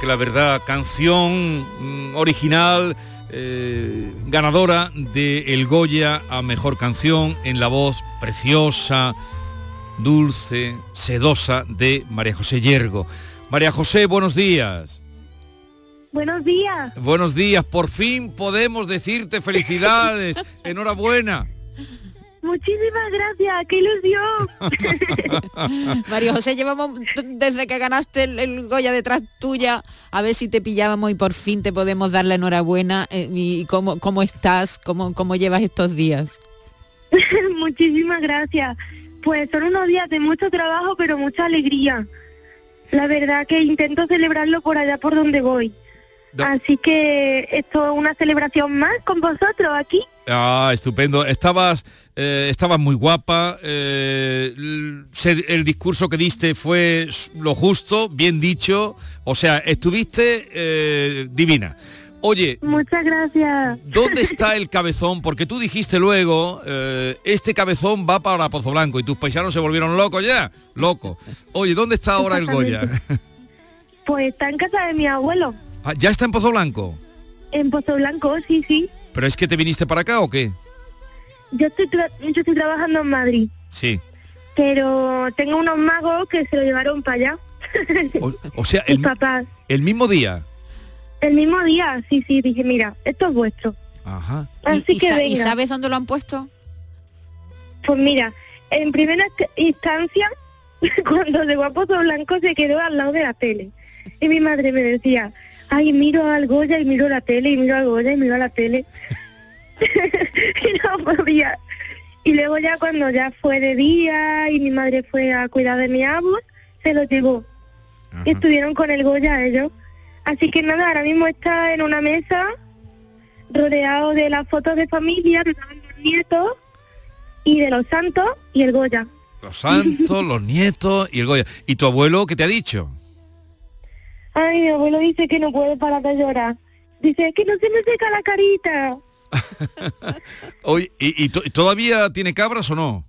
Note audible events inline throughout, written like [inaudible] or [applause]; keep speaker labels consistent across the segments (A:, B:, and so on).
A: que la
B: verdad. Canción mm, original, eh, ganadora de El Goya a Mejor Canción en la voz preciosa, dulce, sedosa de María José Yergo. María José, buenos días.
C: Buenos días.
B: Buenos días, por fin podemos decirte felicidades, [laughs] enhorabuena.
C: Muchísimas gracias, qué ilusión. [laughs]
D: María José, llevamos desde que ganaste el, el Goya detrás tuya, a ver si te pillábamos y por fin te podemos dar la enhorabuena. eh, y cómo, cómo estás, cómo, cómo llevas estos días. [laughs]
C: Muchísimas gracias. Pues son unos días de mucho trabajo, pero mucha alegría. La verdad que intento celebrarlo por allá por donde voy. Así que esto es una celebración más con vosotros aquí.
B: Ah, estupendo. Estabas, eh, estabas muy guapa. eh, el discurso que diste fue lo justo, bien dicho. O sea, estuviste eh, divina. Oye,
C: Muchas gracias.
B: ¿dónde [laughs] está el cabezón? Porque tú dijiste luego, eh, este cabezón va para Pozo Blanco y tus paisanos se volvieron locos ya. Loco. Oye, ¿dónde está ahora el Goya? [laughs]
C: Pues está en casa de mi abuelo,
B: Ah, ¿Ya está en Pozo Blanco?
C: en Pozo Blanco, sí, sí.
B: ¿Pero es que te viniste para acá o qué?
C: Yo estoy, tra- yo estoy trabajando en Madrid,
B: Sí.
C: pero tengo unos magos que se lo llevaron para allá. [laughs]
B: O, o sea, [laughs] el,
C: papás.
B: el mismo día.
C: El mismo día, sí, sí, dije, mira, esto es vuestro.
B: Ajá.
C: Así
D: ¿Y, y
C: que
D: sa- y
C: venga.
D: sabes dónde lo han puesto?
C: Pues mira, en primera instancia, [laughs] cuando llegó a Pozo Blanco se quedó al lado de la tele. Y mi madre me decía, ay, miro al Goya y miro la tele, y miro al Goya y miro la tele. [laughs] y no podía. Y luego ya cuando ya fue de día y mi madre fue a cuidar de mi abuelo, se lo llevó. Y estuvieron con el Goya ellos. Así que nada, ahora mismo está en una mesa rodeado de las fotos de familia, de los nietos y de los santos y el Goya.
B: Los santos, los nietos y el Goya. ¿Y tu abuelo qué te ha dicho?
C: Ay, mi abuelo dice que no puede parar de llorar. Dice que no se me seca la carita. [laughs]
B: Oye, ¿y, y to- y todavía tiene cabras o no?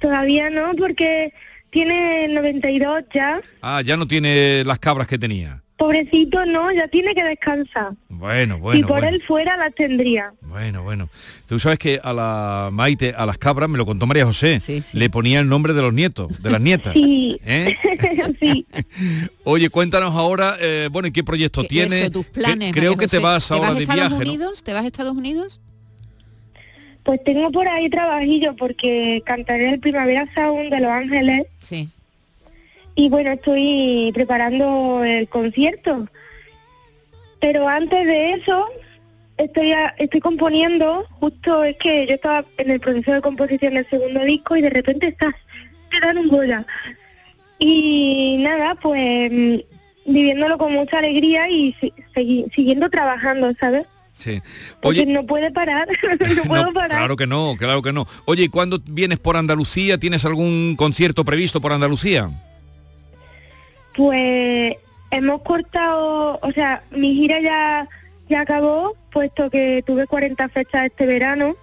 C: Todavía no, porque tiene 92 ya.
B: Ah, ya no tiene las cabras que tenía.
C: Pobrecito, no, ya tiene que descansar.
B: Bueno,
C: si
B: bueno,
C: por
B: bueno.
C: él fuera, las tendría.
B: Bueno, bueno. Tú sabes que a la Maite, a las cabras, me lo contó María José, le ponía el nombre de los nietos, de las nietas. [laughs]
C: Sí.
B: ¿Eh? [laughs]
C: sí. [laughs]
B: Oye, cuéntanos ahora, eh, bueno, ¿y qué proyecto tienes?
D: Eso, tus planes.
B: Creo
D: María
B: que te vas ahora
D: a
B: de
D: Estados
B: viaje, ¿no?
D: Unidos? ¿Te vas a Estados Unidos?
C: Pues tengo por ahí trabajillo porque cantaré el Primavera Sound de Los Ángeles.
D: Sí.
C: Y bueno, estoy preparando el concierto. Pero antes de eso, estoy a- estoy componiendo, justo es que yo estaba en el proceso de composición del segundo disco y de repente estás, te dan un Goya. Y nada, pues mm, viviéndolo con mucha alegría y si- segui- siguiendo trabajando, ¿sabes?
B: Sí.
C: Porque
B: Oye,
C: no puede parar, [laughs] no [laughs] puedo
B: no,
C: parar.
B: claro que no, claro que no. Oye, ¿y cuándo vienes por Andalucía? ¿Tienes algún concierto previsto por Andalucía?
C: Pues hemos cortado, o sea, mi gira ya, ya acabó, puesto que tuve 40 fechas este verano.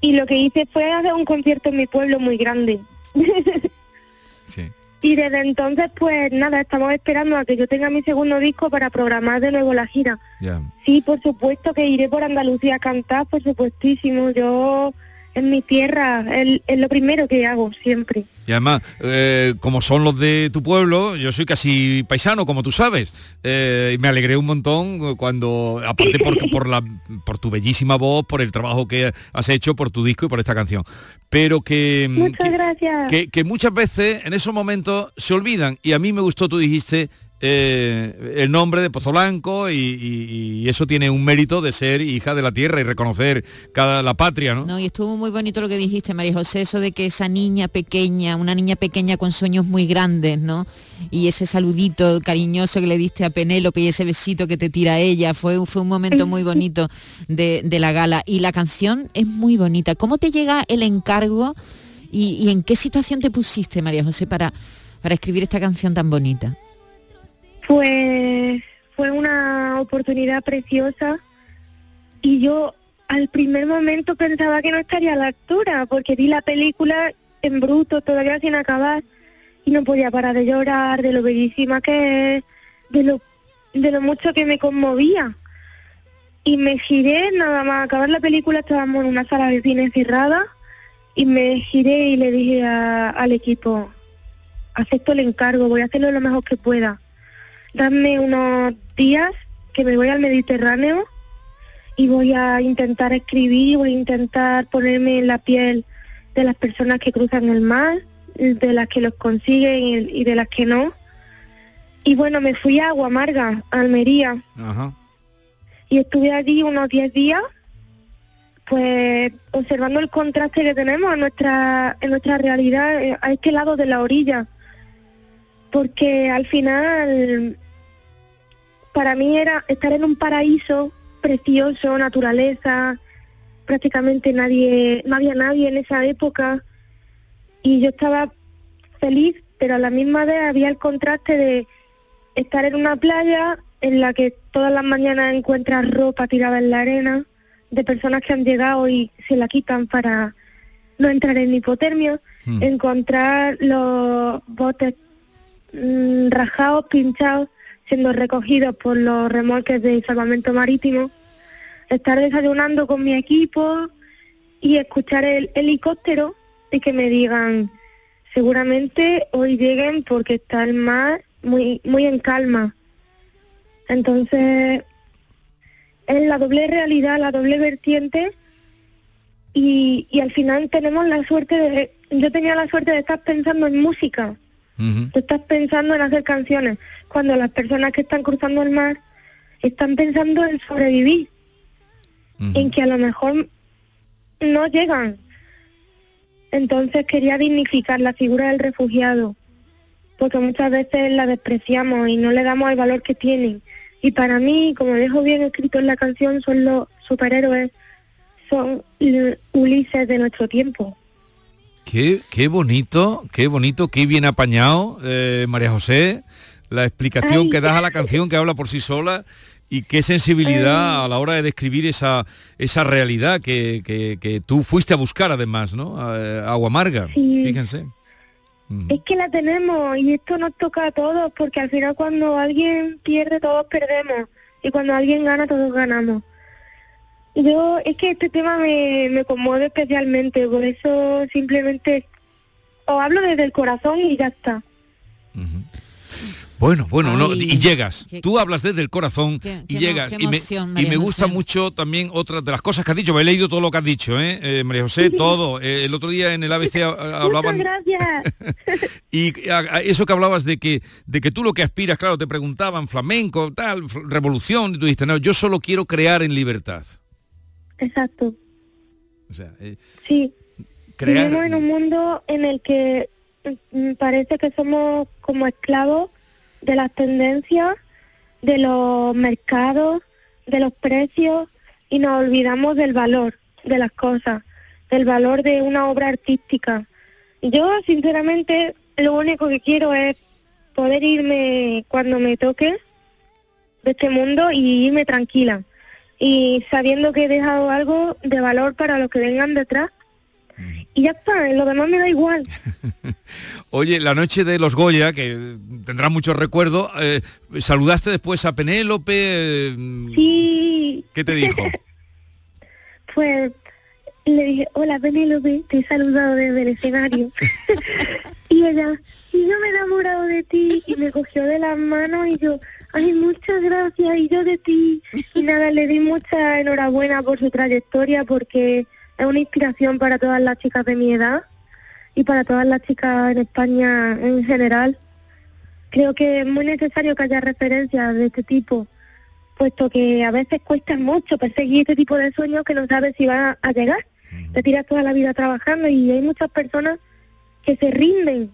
C: Y lo que hice fue hacer un concierto en mi pueblo muy grande. [laughs]
B: Sí.
C: Y desde entonces, pues nada, estamos esperando a que yo tenga mi segundo disco para programar de nuevo la gira. Sí, por supuesto que iré por Andalucía a cantar, por supuestísimo. Yo en mi tierra es, lo primero que hago siempre.
B: Y además, eh, como son los de tu pueblo, yo soy casi paisano, como tú sabes. Eh, y me alegré un montón cuando, aparte por, por, la, por tu bellísima voz, por el trabajo que has hecho, por tu disco y por esta canción. Pero que,
C: Muchas
B: que,
C: gracias.
B: que- que muchas veces en esos momentos se olvidan. Y a mí me gustó, tú dijiste, eh, el nombre de Pozo Blanco y, eso tiene un mérito de ser hija de la tierra y reconocer cada la patria, ¿no?
D: No, y estuvo muy bonito lo que dijiste, María José, eso de que esa niña pequeña, una niña pequeña con sueños muy grandes, ¿no? Y ese saludito cariñoso que le diste a Penélope y ese besito que te tira ella, fue, fue un momento muy bonito de, de la gala. Y la canción es muy bonita. ¿Cómo te llega el encargo y, y en qué situación te pusiste, María José, para, para escribir esta canción tan bonita?
C: Pues fue una oportunidad preciosa y yo al primer momento pensaba que no estaría la altura porque vi la película en bruto todavía sin acabar y no podía parar de llorar de lo bellísima que es, de lo, de lo mucho que me conmovía. Y me giré, nada más acabar la película estábamos en una sala de cine cerrada y me giré y le dije a- al equipo, acepto el encargo, voy a hacerlo lo mejor que pueda darme unos días que me voy al Mediterráneo y voy a intentar escribir, voy a intentar ponerme en la piel de las personas que cruzan el mar, de las que los consiguen y, de las que no. Y bueno, me fui a Agua Amarga, a Almería,
B: Ajá.
C: y estuve allí unos 10 días, pues observando el contraste que tenemos en nuestra, en nuestra realidad eh, a este lado de la orilla. Porque al final, para mí era estar en un paraíso precioso, naturaleza, prácticamente nadie, no había nadie en esa época, y yo estaba feliz, pero a la misma vez había el contraste de estar en una playa en la que todas las mañanas encuentras ropa tirada en la arena de personas que han llegado y se la quitan para no entrar en hipotermia,
B: Hmm.
C: encontrar los botes mm, rajados, pinchados, siendo recogidos por los remolques de salvamento marítimo, estar desayunando con mi equipo y escuchar el helicóptero y que me digan, seguramente hoy lleguen porque está el mar muy, muy en calma. Entonces, es la doble realidad, la doble vertiente y, y al final tenemos la suerte de, yo tenía la suerte de estar pensando en música, Tú estás pensando en hacer canciones, cuando las personas que están cruzando el mar están pensando en sobrevivir, en que a lo mejor no llegan. Entonces quería dignificar la figura del refugiado, porque muchas veces la despreciamos y no le damos el valor que tienen. Y para mí, como dejo bien escrito en la canción, son los superhéroes, son Ulises de nuestro tiempo.
B: Qué, qué bonito, qué bonito, qué bien apañado, eh, María José, la explicación
C: Ay.
B: que das a la canción que habla por sí sola y qué sensibilidad a la hora de describir esa, esa realidad que, que- que tú fuiste a buscar además, ¿no? A- Agua Amarga,
C: Sí.
B: fíjense. Ujú.
C: Es que la tenemos y esto nos toca a todos porque al final cuando alguien pierde todos perdemos y cuando alguien gana todos ganamos. Yo es que este tema me, me conmueve especialmente, por eso simplemente os hablo desde el corazón y ya está.
B: Bueno, bueno, no, y llegas.
D: qué-
B: Tú hablas desde el corazón
D: Qué-
B: y
D: qué
B: llegas.
D: qué
B: y me, y gusta
D: José.
B: mucho también otra de las cosas que has dicho. Me he leído todo lo que has dicho, ¿eh? Eh, María José, [laughs] todo. Eh, el otro día en el ABC ha- [laughs] hablaban...
C: Muchas gracias. [laughs]
B: Y a- a eso que hablabas de que, de que tú lo que aspiras, claro, te preguntaban flamenco, tal, revolución, y tú dijiste, no, yo solo quiero crear en libertad.
C: Exacto.
B: O sea, eh,
C: Sí.
B: crear...
C: Vivimos en un mundo en el que mm, parece que somos como esclavos de las tendencias, de los mercados, de los precios y nos olvidamos del valor de las cosas, del valor de una obra artística. Yo sinceramente lo único que quiero es poder irme cuando me toque de este mundo y irme tranquila y sabiendo que he dejado algo de valor para los que vengan detrás y ya está, lo demás me da igual. [laughs]
B: Oye, la noche de los Goya, que tendrá muchos recuerdos, eh, ¿saludaste después a Penélope? Eh,
C: Sí,
B: ¿Qué te dijo? [laughs]
C: pues le dije, hola Penélope, te he saludado desde el escenario. [laughs] y ella, y yo me he enamorado de ti, y me cogió de las manos y yo, ay, muchas gracias, y yo de ti. Y nada, le di mucha enhorabuena por su trayectoria, porque es una inspiración para todas las chicas de mi edad y para todas las chicas en España en general. Creo que es muy necesario que haya referencias de este tipo, puesto que a veces cuesta mucho perseguir este tipo de sueños que no sabes si van a, a llegar. Te tiras toda la vida trabajando y hay muchas personas que se rinden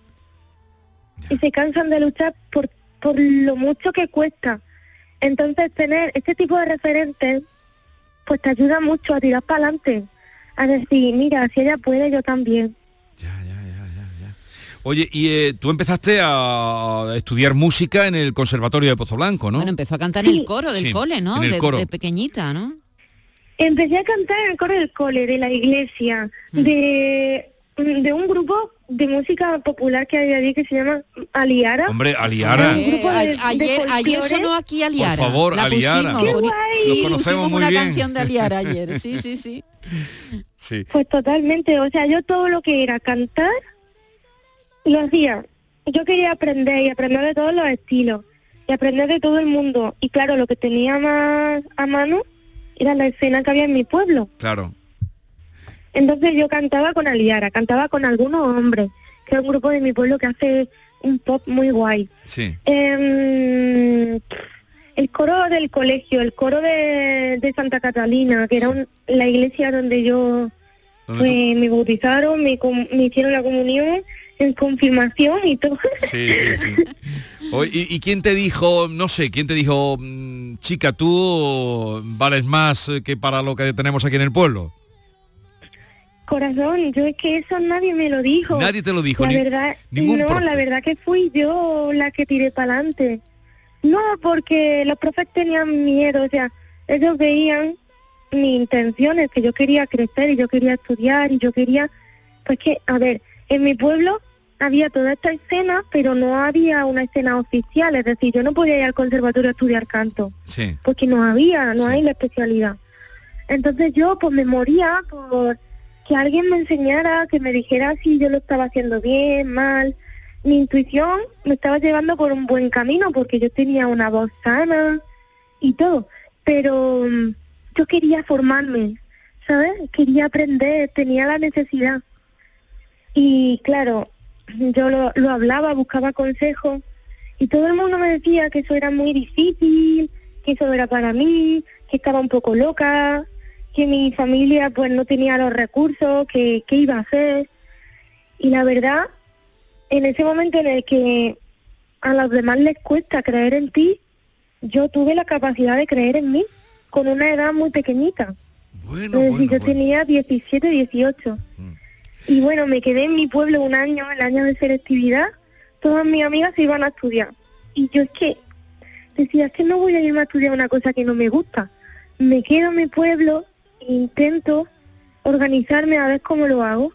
C: y se cansan de luchar por, por lo mucho que cuesta. Entonces tener este tipo de referentes pues te ayuda mucho a tirar para adelante, a decir, mira, si ella puede, yo también.
B: Oye, y eh, tú empezaste a estudiar música en el Conservatorio de Pozo Blanco, ¿no?
D: Bueno, empezó a cantar en el coro del
B: Sí,
D: cole, ¿no?
B: en el
D: de,
B: coro.
D: de pequeñita, ¿no?
C: Empecé a cantar en el coro del cole, de la iglesia, de, de un grupo de música popular que hay allí que se llama Aliara.
B: Hombre, Aliara.
D: Eh,
C: grupo de-
D: a-
C: de
D: ayer, ayer sonó aquí Aliara.
B: Por favor,
D: la
B: Aliara.
D: pusimos,
C: guay.
D: Sí,
B: Los conocemos
D: pusimos
B: muy
D: una
B: bien.
D: canción de Aliara [laughs] ayer. Sí, sí, sí.
B: Sí.
C: Pues totalmente, o sea, yo todo lo que era cantar lo hacía. Yo quería aprender y aprender de todos los estilos y aprender de todo el mundo. Y claro, lo que tenía más a mano era la escena que había en mi pueblo.
B: Claro.
C: Entonces yo cantaba con Aliara, cantaba con algunos hombres, que es un grupo de mi pueblo que hace un pop muy guay.
B: Sí.
C: Em, el coro del colegio, el coro de, de Santa Catalina, que era un- la iglesia donde yo
B: ¿Dónde
C: pues, me bautizaron, me, me hicieron la comunión, en confirmación y todo.
B: Sí, sí, sí. Oye, ¿y, y quién te dijo, no sé, quién te dijo, mm, chica, tú vales más que para lo que tenemos aquí en el pueblo?
C: Corazón, yo es que eso nadie me lo dijo.
B: Nadie te lo dijo,
C: La
B: ni-
C: verdad,
B: ningún
C: no,
B: profe.
C: la verdad que fui yo la que tiré para adelante. No, porque los profes tenían miedo, o sea, ellos veían mis intenciones, que yo quería crecer y yo quería estudiar y yo quería, pues que, a ver, en mi pueblo había toda esta escena, pero no había una escena oficial, es decir, yo no podía ir al conservatorio a estudiar canto
B: Sí.
C: porque no había, no
B: Sí.
C: hay la especialidad. Entonces yo pues me moría por que alguien me enseñara, que me dijera si yo lo estaba haciendo bien, mal. Mi intuición me estaba llevando por un buen camino porque yo tenía una voz sana y todo, pero mm, yo quería formarme, ¿sabes? Quería aprender, tenía la necesidad. Y claro, yo lo, lo hablaba, buscaba consejos y todo el mundo me decía que eso era muy difícil, que eso era para mí, que estaba un poco loca, que mi familia pues no tenía los recursos, que qué iba a hacer. Y la verdad, en ese momento en el que a los demás les cuesta creer en ti, yo tuve la capacidad de creer en mí con una edad muy pequeñita.
B: Bueno,
C: es decir,
B: bueno,
C: yo
B: bueno.
C: tenía 17, 18.
B: Mm.
C: Y bueno, me quedé en mi pueblo un año, el año de selectividad. Todas mis amigas se iban a estudiar. Y yo es que decía, es que no voy a irme a estudiar una cosa que no me gusta. Me quedo en mi pueblo intento organizarme a ver cómo lo hago.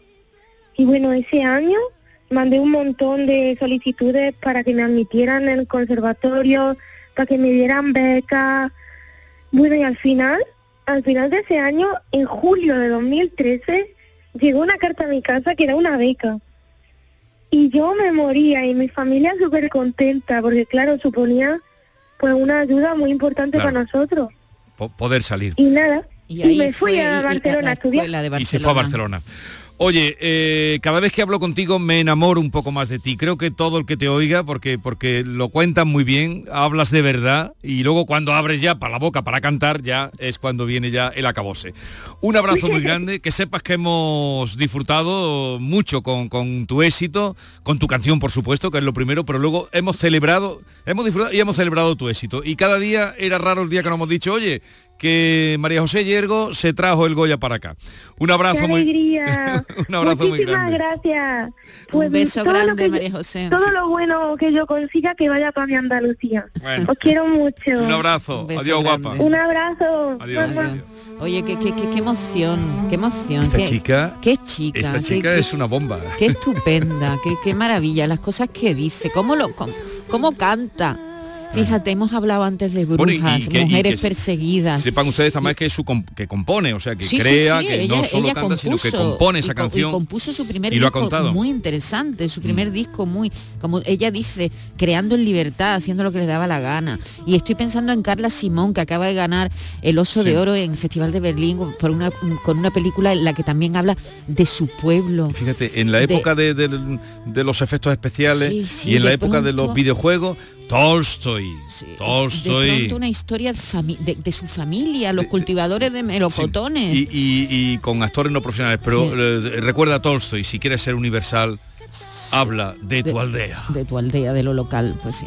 C: Y bueno, ese año mandé un montón de solicitudes para que me admitieran en el conservatorio, para que me dieran becas. Bueno, y al final, al final de ese año, en julio de 2013, llegó una carta a mi casa que era una beca. Y yo me moría y mi familia súper contenta, porque claro, suponía pues una ayuda muy importante
B: Claro.
C: para nosotros.
B: Po- poder salir.
C: Y nada,
D: Y
C: me fui
D: fue
C: a
D: y- y
C: Barcelona a estudiar.
D: de
B: Y
D: Barcelona.
B: se fue a Barcelona. Oye, eh, cada vez que hablo contigo me enamoro un poco más de ti. Creo que todo el que te oiga, porque, porque lo cuentan muy bien, hablas de verdad y luego cuando abres ya para la boca para cantar ya es cuando viene ya el acabose. Un abrazo muy [laughs] grande, que sepas que hemos disfrutado mucho con, con tu éxito, con tu canción por supuesto, que es lo primero, pero luego hemos celebrado, hemos disfrutado y hemos celebrado tu éxito. Y cada día era raro el día que nos hemos dicho, oye, que María José Yergo se trajo el Goya para acá. Un abrazo
C: ¡Qué
B: muy
C: alegría! [laughs]
B: un abrazo muy
C: Muchísimas
B: grande.
C: gracias.
D: Un beso
C: todo lo
D: grande,
C: yo-
D: María José.
C: Todo lo bueno que yo consiga que vaya para mi Andalucía.
B: Bueno.
C: Os quiero mucho.
B: Un abrazo.
D: Un
B: Adiós,
D: grande.
B: guapa.
C: Un abrazo.
B: Adiós. Adiós.
D: Oye, qué, qué, qué, qué emoción, qué emoción.
B: Esta
D: qué,
B: chica,
D: qué chica.
B: esta chica
D: qué-
B: es una bomba.
D: Qué estupenda, qué, qué maravilla, las cosas que dice, cómo lo cómo, cómo canta. Fíjate, hemos hablado antes de
B: Bueno, y-
D: brujas,
B: y que- y
D: mujeres
B: que
D: perseguidas.
B: Sepan ustedes también que su que compone, o sea, que
D: Sí,
B: crea,
D: sí,
B: que
D: ella,
B: no solo canta, sino que compone esa canción.
D: Y compuso su primer
B: y lo ha
D: disco
B: contado. Mm.
D: muy interesante, su primer disco muy, como ella dice, creando en libertad, haciendo lo que le daba la gana. Y estoy pensando en Carla Simón, que acaba de ganar el Oso de Oro en el Festival de Berlín por una, con una película en la que también habla de su pueblo.
B: Fíjate, en la época de, de los efectos especiales y en la época de los videojuegos, Tolstoy,
D: Sí, De
B: Tolstoy.
D: pronto una historia de, de su familia, los cultivadores de
B: Sí,
D: melocotones.
B: Y, y- y con actores no profesionales, pero
D: Sí.
B: eh, recuerda a Tolstoy, si quieres ser universal, habla de, tu aldea.
D: De tu aldea, de lo local, pues sí.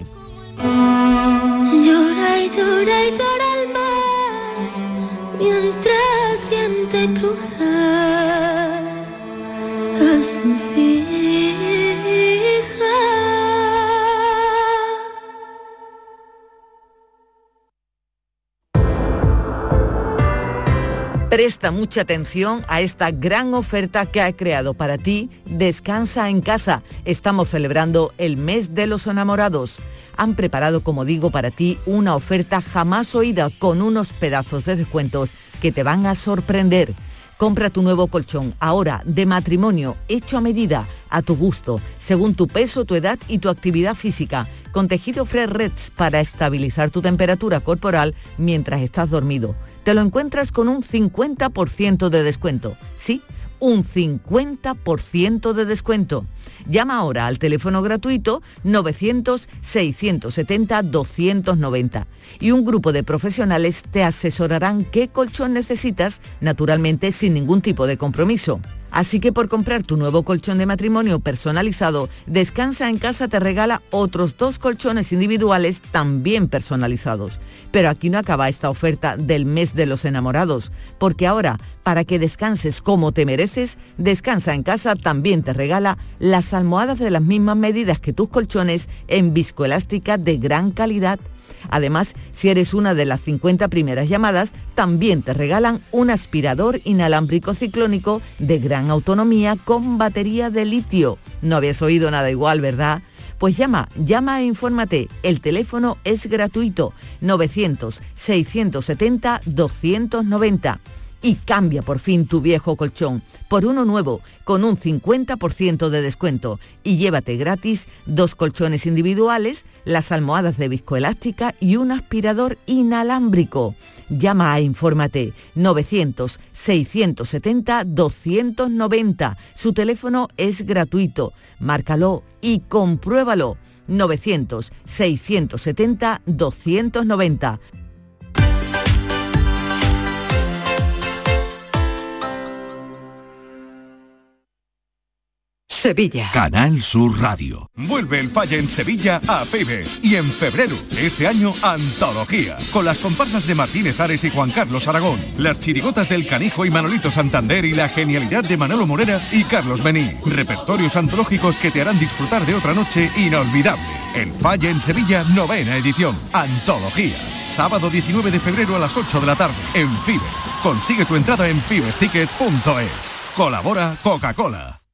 A: Llora y llora y llora el mar mientras siente cruzar
E: Presta mucha atención a esta gran oferta que ha creado para ti Descansa en casa. Estamos celebrando el mes de los enamorados. Han preparado, como digo, para ti una oferta jamás oída con unos pedazos de descuentos que te van a sorprender. Compra tu nuevo colchón ahora de matrimonio hecho a medida, a tu gusto, según tu peso, tu edad y tu actividad física, con tejido Fresh Reds para estabilizar tu temperatura corporal mientras estás dormido. Te lo encuentras con un 50% de descuento. Sí, un 50% de descuento. Llama ahora al teléfono gratuito 900-670-290 y un grupo de profesionales te asesorarán qué colchón necesitas, naturalmente sin ningún tipo de compromiso. Así que por comprar tu nuevo colchón de matrimonio personalizado, Descansa en casa te regala otros dos colchones individuales también personalizados. Pero aquí no acaba esta oferta del mes de los enamorados, porque ahora, para que descanses como te mereces, Descansa en casa también te regala las almohadas de las mismas medidas que tus colchones en viscoelástica de gran calidad. Además, si eres una de las 50 primeras llamadas, también te regalan un aspirador inalámbrico ciclónico de gran autonomía con batería de litio. No habías oído nada igual, ¿verdad? Pues llama, llama e infórmate. El teléfono es gratuito. 900-670-290. Y cambia por fin tu viejo colchón por uno nuevo con un 50% de descuento y llévate gratis dos colchones individuales, las almohadas de viscoelástica y un aspirador inalámbrico. Llama a Infórmate 900-670-290. Su teléfono es gratuito. Márcalo y compruébalo. 900-670-290.
F: Sevilla.
G: Canal Sur Radio.
H: Vuelve el Falla en Sevilla a Pibe. Y en febrero, este año, Antología. Con las comparsas de Martínez Ares y Juan Carlos Aragón. Las chirigotas del Canijo y Manolito Santander y la genialidad de Manolo Morera y Carlos Bení. Repertorios antológicos que te harán disfrutar de otra noche inolvidable. El Falla en Sevilla, novena edición. Antología. Sábado 19 de febrero a las 8 de la tarde. En Fibe. Consigue tu entrada en fibestickets.es. Colabora Coca-Cola.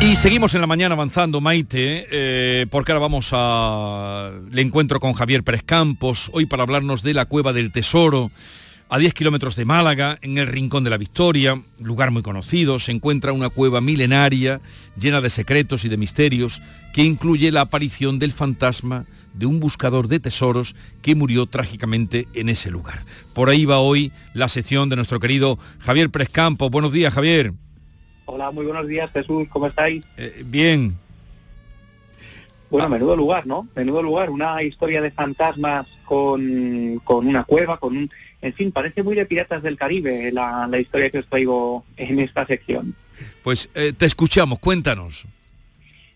B: Y seguimos en la mañana avanzando, Maite, eh, porque ahora vamos al encuentro con Javier Pérez Campos, hoy para hablarnos de la Cueva del Tesoro. A 10 kilómetros de Málaga, en el Rincón de la Victoria, lugar muy conocido, se encuentra una cueva milenaria llena de secretos y de misterios que incluye la aparición del fantasma de un buscador de tesoros que murió trágicamente en ese lugar. Por ahí va hoy la sección de nuestro querido Javier Pérez Campos. Buenos días, Javier.
G: Hola, muy buenos días, Jesús, ¿cómo estáis?
B: Eh, bien.
G: Bueno, menudo lugar, ¿no? Menudo lugar, una historia de fantasmas con, con una cueva, con un... En fin, parece muy de Piratas del Caribe la, la historia que os traigo en esta sección.
B: Pues eh, te escuchamos, cuéntanos.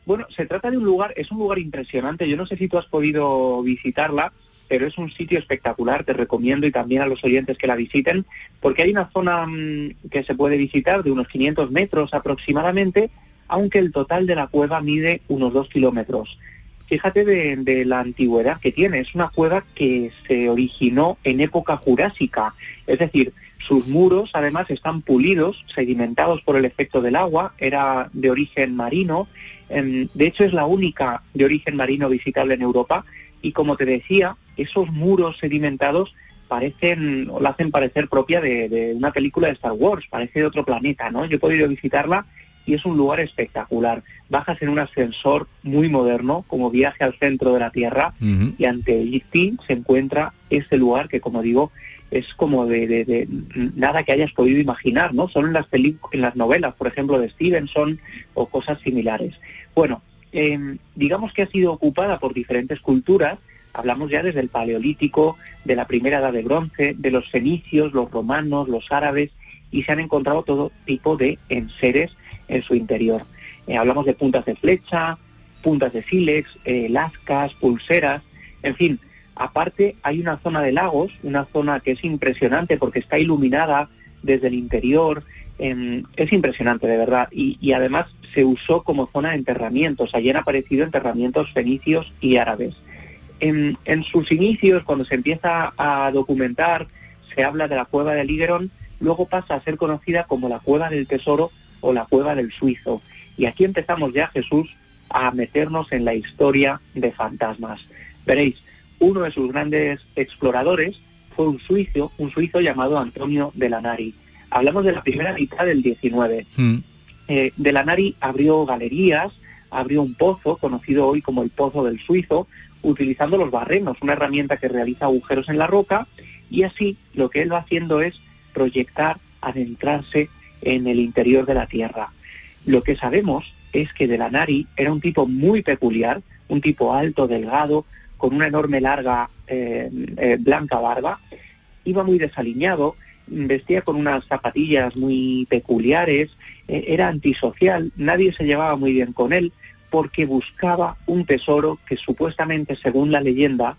G: Bueno, se trata de un lugar, es un lugar impresionante, yo no sé si tú has podido visitarla, pero es un sitio espectacular, te recomiendo y también a los oyentes que la visiten, porque hay una zona mm, que se puede visitar de unos 500 metros aproximadamente, aunque el total de la cueva mide unos 2 kilómetros. Fíjate de, de, la antigüedad que tiene, es una cueva que se originó en época jurásica, es decir, sus muros además están pulidos, sedimentados por el efecto del agua, era de origen marino, em, de hecho es la única de origen marino visitable en Europa y como te decía, esos muros sedimentados parecen, o la hacen parecer propia de, una película de Star Wars, parece de otro planeta, ¿no? Yo he podido visitarla y es un lugar espectacular. Bajas en un ascensor muy moderno, como viaje al centro de la Tierra, y ante ti se encuentra este lugar que, como digo, es como de, nada que hayas podido imaginar, ¿no? Son en las, en las novelas, por ejemplo, de Stevenson o cosas similares. Bueno, em, digamos que ha sido ocupada por diferentes culturas, hablamos ya desde el Paleolítico, de la primera edad de bronce, de los fenicios, los romanos, los árabes, y se han encontrado todo tipo de enseres en su interior. Eh, hablamos de puntas de flecha, puntas de sílex, eh, lascas, pulseras, en fin. Aparte hay una zona de lagos, una zona que es impresionante porque está iluminada desde el interior, es impresionante de verdad y, y, además se usó como zona de enterramientos, allí han aparecido enterramientos fenicios y árabes. En, en sus inicios, cuando se empieza a documentar, se habla de la cueva de Ligeron, luego pasa a ser conocida como la cueva del tesoro o la cueva del suizo. Y aquí empezamos ya, Jesús, a meternos en la historia de fantasmas. Veréis, uno de sus grandes exploradores fue un suizo, un suizo llamado Antonio de Lanari. Hablamos de la primera mitad del 19. Mm. Eh, de Lanari abrió galerías, abrió un pozo, conocido hoy como el Pozo del Suizo, utilizando los barrenos, una herramienta que realiza agujeros en la roca, y así lo que él va haciendo es proyectar, adentrarse en el interior de la Tierra. Lo que sabemos es que de era un tipo muy peculiar, un tipo alto, delgado, con una enorme larga eh, eh, blanca barba, iba muy desaliñado, vestía con unas zapatillas muy peculiares, eh, era antisocial, nadie se llevaba muy bien con él porque buscaba un tesoro que supuestamente, según la leyenda,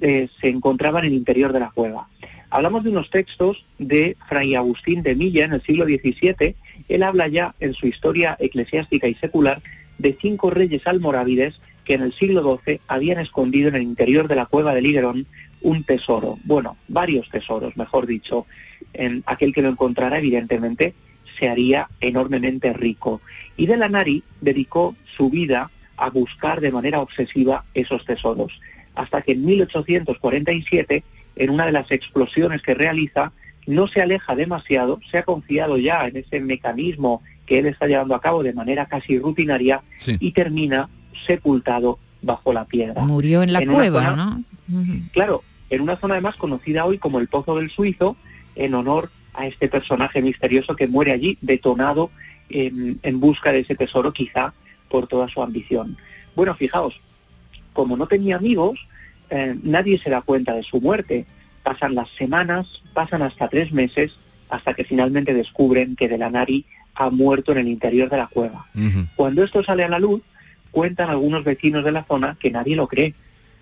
G: se encontraba en el interior de la cueva. Hablamos de unos textos de Fray Agustín de Milla en el siglo XVII. Él habla ya en su historia eclesiástica y secular de cinco reyes almorávides que en el siglo XII habían escondido en el interior de la cueva de Ligerón un tesoro, bueno, varios tesoros, mejor dicho. En aquel que lo encontrara, evidentemente, se haría enormemente rico. Y de la Nari dedicó su vida a buscar de manera obsesiva esos tesoros, hasta que en 1847 en una de las explosiones que realiza, no se aleja demasiado, se ha confiado ya en ese mecanismo que él está llevando a cabo de manera casi rutinaria y termina sepultado bajo la piedra.
D: Murió en la cueva, ¿no?
G: Claro, en una zona además conocida hoy como el Pozo del Suizo, en honor a este personaje misterioso que muere allí, detonado en, en busca de ese tesoro, quizá por toda su ambición. Bueno, fijaos, como no tenía amigos, eh, nadie se da cuenta de su muerte. Pasan las semanas, pasan hasta tres meses, hasta que finalmente descubren que Delanari ha muerto en el interior de la cueva. Cuando esto sale a la luz, cuentan algunos vecinos de la zona que nadie lo cree,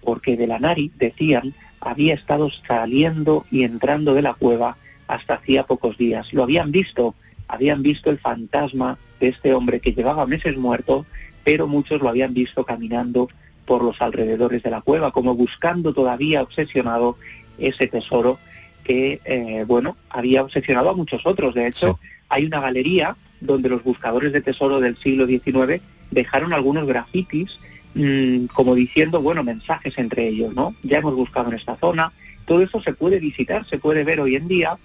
G: porque Delanari, decían, había estado saliendo y entrando de la cueva hasta hacía pocos días. Lo habían visto, habían visto el fantasma de este hombre que llevaba meses muerto, pero muchos lo habían visto caminando por los alrededores de la cueva, como buscando todavía obsesionado ese tesoro que, eh, bueno, había obsesionado a muchos otros. De hecho, hay una galería donde los buscadores de tesoro del siglo XIX dejaron algunos grafitis mm, como diciendo, bueno, mensajes entre ellos, ¿no? Ya hemos buscado en esta zona, todo eso se puede visitar, se puede ver hoy en día.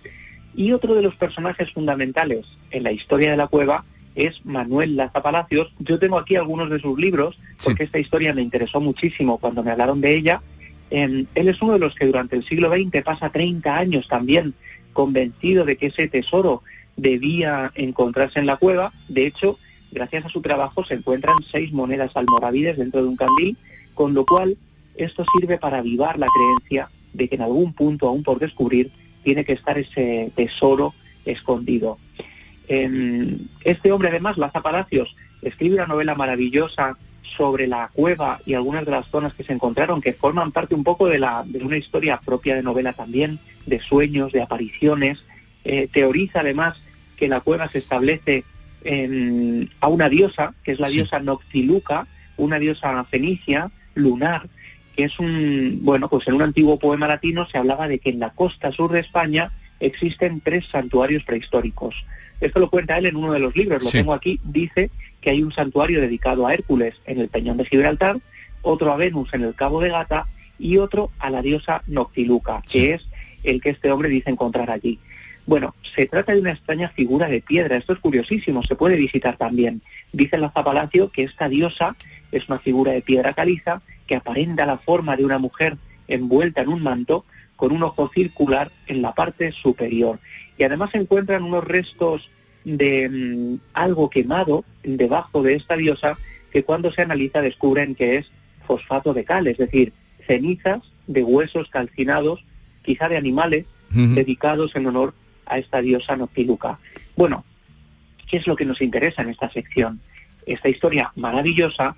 G: Y otro de los personajes fundamentales en la historia de la cueva es Manuel Laza Palacios. Yo tengo aquí algunos de sus libros, porque esta historia me interesó muchísimo cuando me hablaron de ella. él es uno de los que durante el siglo XX pasa 30 años también convencido de que ese tesoro debía encontrarse en la cueva. De hecho, gracias a su trabajo se encuentran seis monedas almorávides dentro de un candil, con lo cual esto sirve para avivar la creencia de que en algún punto aún por descubrir tiene que estar ese tesoro escondido. este hombre además, Laza Palacios, escribe una novela maravillosa sobre la cueva y algunas de las zonas que se encontraron, que forman parte un poco de, la, de una historia propia de novela también, de sueños, de apariciones. Eh, teoriza además que la cueva se establece en, a una diosa, que es la diosa Noctiluca, una diosa fenicia, lunar, que es un, bueno, pues en un antiguo poema latino se hablaba de que en la costa sur de España existen tres santuarios prehistóricos. Esto lo cuenta él en uno de los libros, lo tengo aquí, dice que hay un santuario dedicado a Hércules en el Peñón de Gibraltar, otro a Venus en el Cabo de Gata y otro a la diosa Noctiluca, que es el que este hombre dice encontrar allí. Bueno, se trata de una extraña figura de piedra, esto es curiosísimo, se puede visitar también. Dice la Zapalacio que esta diosa es una figura de piedra caliza que aparenta la forma de una mujer envuelta en un manto con un ojo circular en la parte superior. Y además se encuentran unos restos de mm, algo quemado debajo de esta diosa que cuando se analiza descubren que es fosfato de cal, es decir, cenizas de huesos calcinados, quizá de animales, dedicados en honor a esta diosa Noctiluca. Bueno, ¿qué es lo que nos interesa en esta sección? Esta historia maravillosa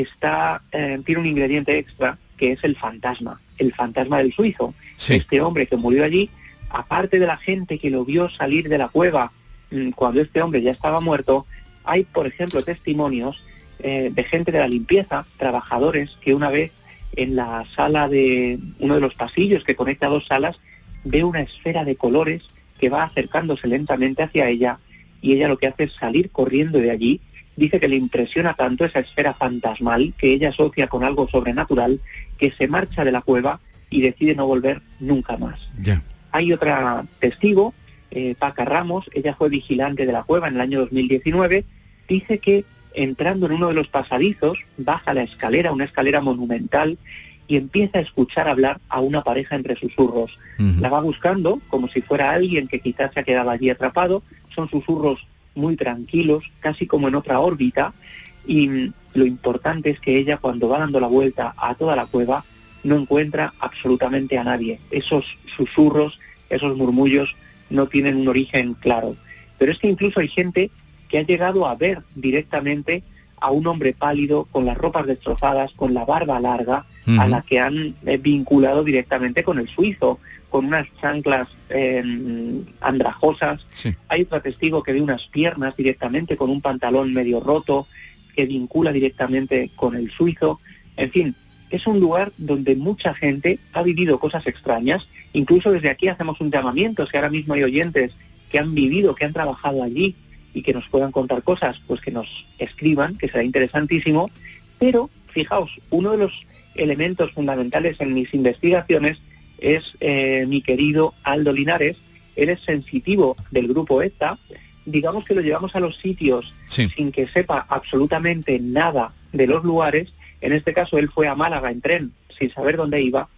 G: está, eh, tiene un ingrediente extra que es el fantasma, el fantasma del suizo. Este hombre que murió allí, aparte de la gente que lo vio salir de la cueva mm, cuando este hombre ya estaba muerto, hay, por ejemplo, testimonios eh, de gente de la limpieza, trabajadores que una vez en la sala de uno de los pasillos que conecta dos salas, ve una esfera de colores que va acercándose lentamente hacia ella y ella lo que hace es salir corriendo de allí. Dice que le impresiona tanto esa esfera fantasmal que ella asocia con algo sobrenatural que se marcha de la cueva y decide no volver nunca más. Hay otra testigo, eh, Paca Ramos, ella fue vigilante de la cueva en el año 2019, dice que entrando en uno de los pasadizos, baja la escalera, una escalera monumental, y empieza a escuchar hablar a una pareja entre susurros. La va buscando como si fuera alguien que quizás se ha quedado allí atrapado. Son susurros muy tranquilos, casi como en otra órbita. Y lo importante es que ella cuando va dando la vuelta a toda la cueva no encuentra absolutamente a nadie. Esos susurros, esos murmullos no tienen un origen claro. Pero es que incluso hay gente que ha llegado a ver directamente a un hombre pálido, con las ropas destrozadas, con la barba larga, a la que han eh, vinculado directamente con el suizo, con unas chanclas em, andrajosas. Hay otro testigo que ve unas piernas directamente con un pantalón medio roto, que vincula directamente con el suizo. En fin, es un lugar donde mucha gente ha vivido cosas extrañas. Incluso desde aquí hacemos un llamamiento, si ahora mismo hay oyentes que han vivido, que han trabajado allí, y que nos puedan contar cosas, pues que nos escriban, que será interesantísimo. Pero, fijaos, uno de los elementos fundamentales en mis investigaciones es eh, mi querido Aldo Linares. Él es sensitivo del grupo ETA. Digamos que lo llevamos a los sitios sin que sepa absolutamente nada de los lugares. En este caso, él fue a Málaga en tren sin saber dónde iba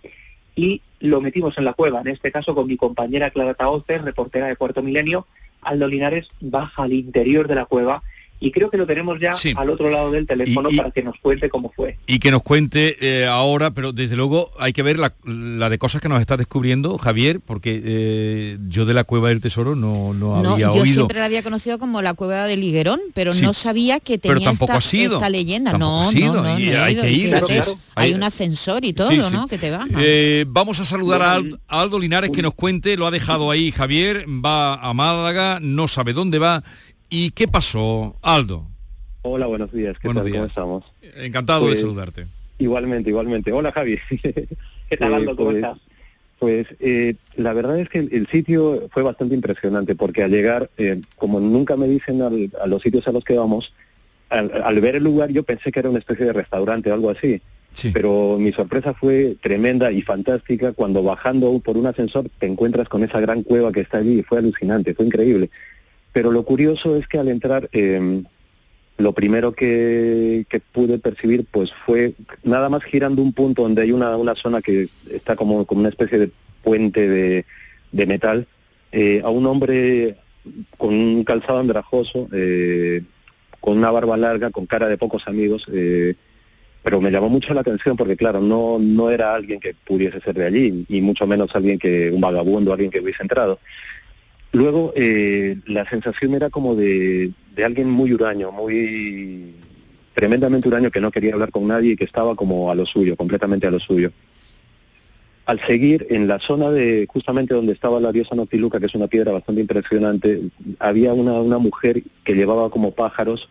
G: y lo metimos en la cueva, en este caso con mi compañera Clara Taoces, reportera de Puerto Milenio, Aldo Linares baja al interior de la cueva y creo que lo tenemos ya al otro lado del teléfono para que nos cuente cómo fue.
B: Y que nos cuente eh, ahora, pero desde luego hay que ver la, de cosas que nos está descubriendo Javier, porque eh, yo de la Cueva del Tesoro no, no, había
D: yo
B: oído.
D: Yo siempre la había conocido como la Cueva de Liguerón, pero no sabía que tenía esta, leyenda. no, no, no, hay que ir. hay, un ascensor y todo, ¿no? Que te va.
B: Eh, vamos a saludar a, Aldo Linares que nos cuente, lo ha dejado ahí Javier, va a Málaga, no sabe dónde va ¿Y qué pasó, Aldo?
I: Hola, buenos días. ¿Qué tal? ¿Cómo estamos?
B: Encantado de pues, saludarte.
I: Igualmente, igualmente. Hola, Javi. [laughs]
G: ¿Qué tal, Aldo? ¿Cómo
I: pues,
G: estás?
I: Pues eh, la verdad es que el, sitio fue bastante impresionante porque al llegar, eh, como nunca me dicen a los sitios a los que vamos, al, ver el lugar yo pensé que era una especie de restaurante o algo así. Pero mi sorpresa fue tremenda y fantástica cuando bajando por un ascensor te encuentras con esa gran cueva que está allí. Fue alucinante, fue increíble. Pero lo curioso es que al entrar, em, lo primero que, pude percibir pues fue nada más girando un punto donde hay una, una zona que está como, como una especie de puente de, de metal, eh, a un hombre con un calzado andrajoso, eh, con una barba larga, con cara de pocos amigos, eh, pero me llamó mucho la atención porque claro, no, no era alguien que pudiese ser de allí, y mucho menos alguien que, un vagabundo, alguien que hubiese entrado. Luego, eh, la sensación era como de, de alguien muy huraño, muy tremendamente huraño, que no quería hablar con nadie y que estaba como a lo suyo, completamente a lo suyo al seguir en la zona de justamente donde estaba la diosa Noctiluca, que es una piedra bastante impresionante, había una, una mujer que llevaba como pájaros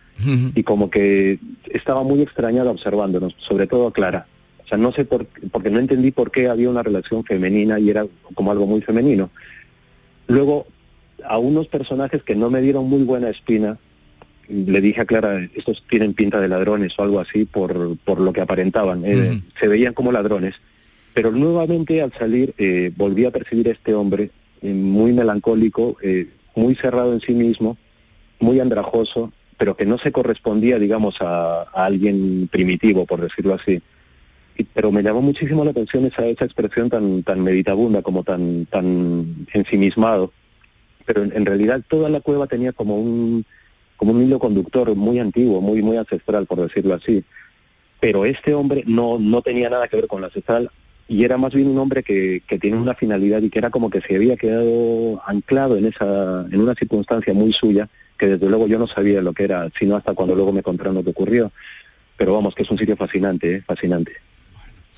I: y como que estaba muy extrañada observándonos, sobre todo a Clara. O sea, no sé por porque no entendí por qué había una relación femenina y era como algo muy femenino. Luego, a unos personajes que no me dieron muy buena espina, le dije a Clara, estos tienen pinta de ladrones o algo así por, por lo que aparentaban. Eh, se veían como ladrones pero nuevamente al salir eh, volví a percibir a este hombre eh, muy melancólico, eh, muy cerrado en sí mismo, muy andrajoso, pero que no se correspondía, digamos, a, alguien primitivo, por decirlo así. pero me llamó muchísimo la atención esa, esa expresión tan, tan meditabunda, como tan, tan ensimismado. Pero en, realidad toda la cueva tenía como un, como un hilo conductor muy antiguo, muy, muy ancestral, por decirlo así. Pero este hombre no, no tenía nada que ver con la ancestral, y era más bien un hombre que, que tiene una finalidad y que era como que se había quedado anclado en esa en una circunstancia muy suya que desde luego yo no sabía lo que era sino hasta cuando luego me contaron lo que ocurrió pero vamos que es un sitio fascinante ¿eh? fascinante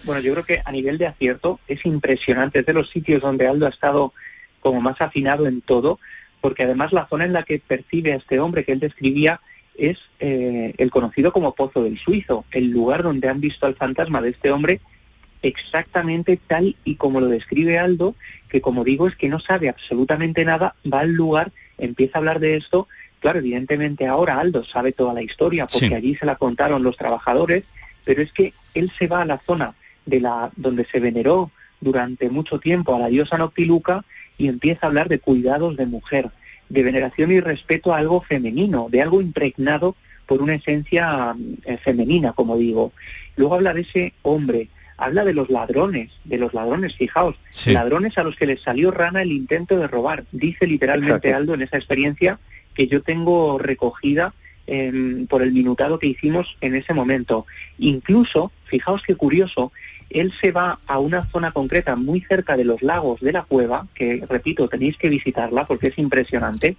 G: bueno yo creo que a nivel de acierto es impresionante es de los sitios donde Aldo ha estado como más afinado en todo porque además la zona en la que percibe a este hombre que él describía es eh, el conocido como Pozo del Suizo, el lugar donde han visto al fantasma de este hombre exactamente tal y como lo describe Aldo, que como digo es que no sabe absolutamente nada, va al lugar, empieza a hablar de esto, claro, evidentemente ahora Aldo sabe toda la historia porque allí se la contaron los trabajadores, pero es que él se va a la zona de la donde se veneró durante mucho tiempo a la diosa Noctiluca y empieza a hablar de cuidados de mujer, de veneración y respeto a algo femenino, de algo impregnado por una esencia eh, femenina, como digo. Luego habla de ese hombre habla de los ladrones, de los ladrones, fijaos, ladrones a los que les salió rana el intento de robar. Dice literalmente Aldo en esa experiencia que yo tengo recogida em, por el minutado que hicimos en ese momento. Incluso, fijaos qué curioso, él se va a una zona concreta muy cerca de los lagos de la cueva, que repito, tenéis que visitarla porque es impresionante,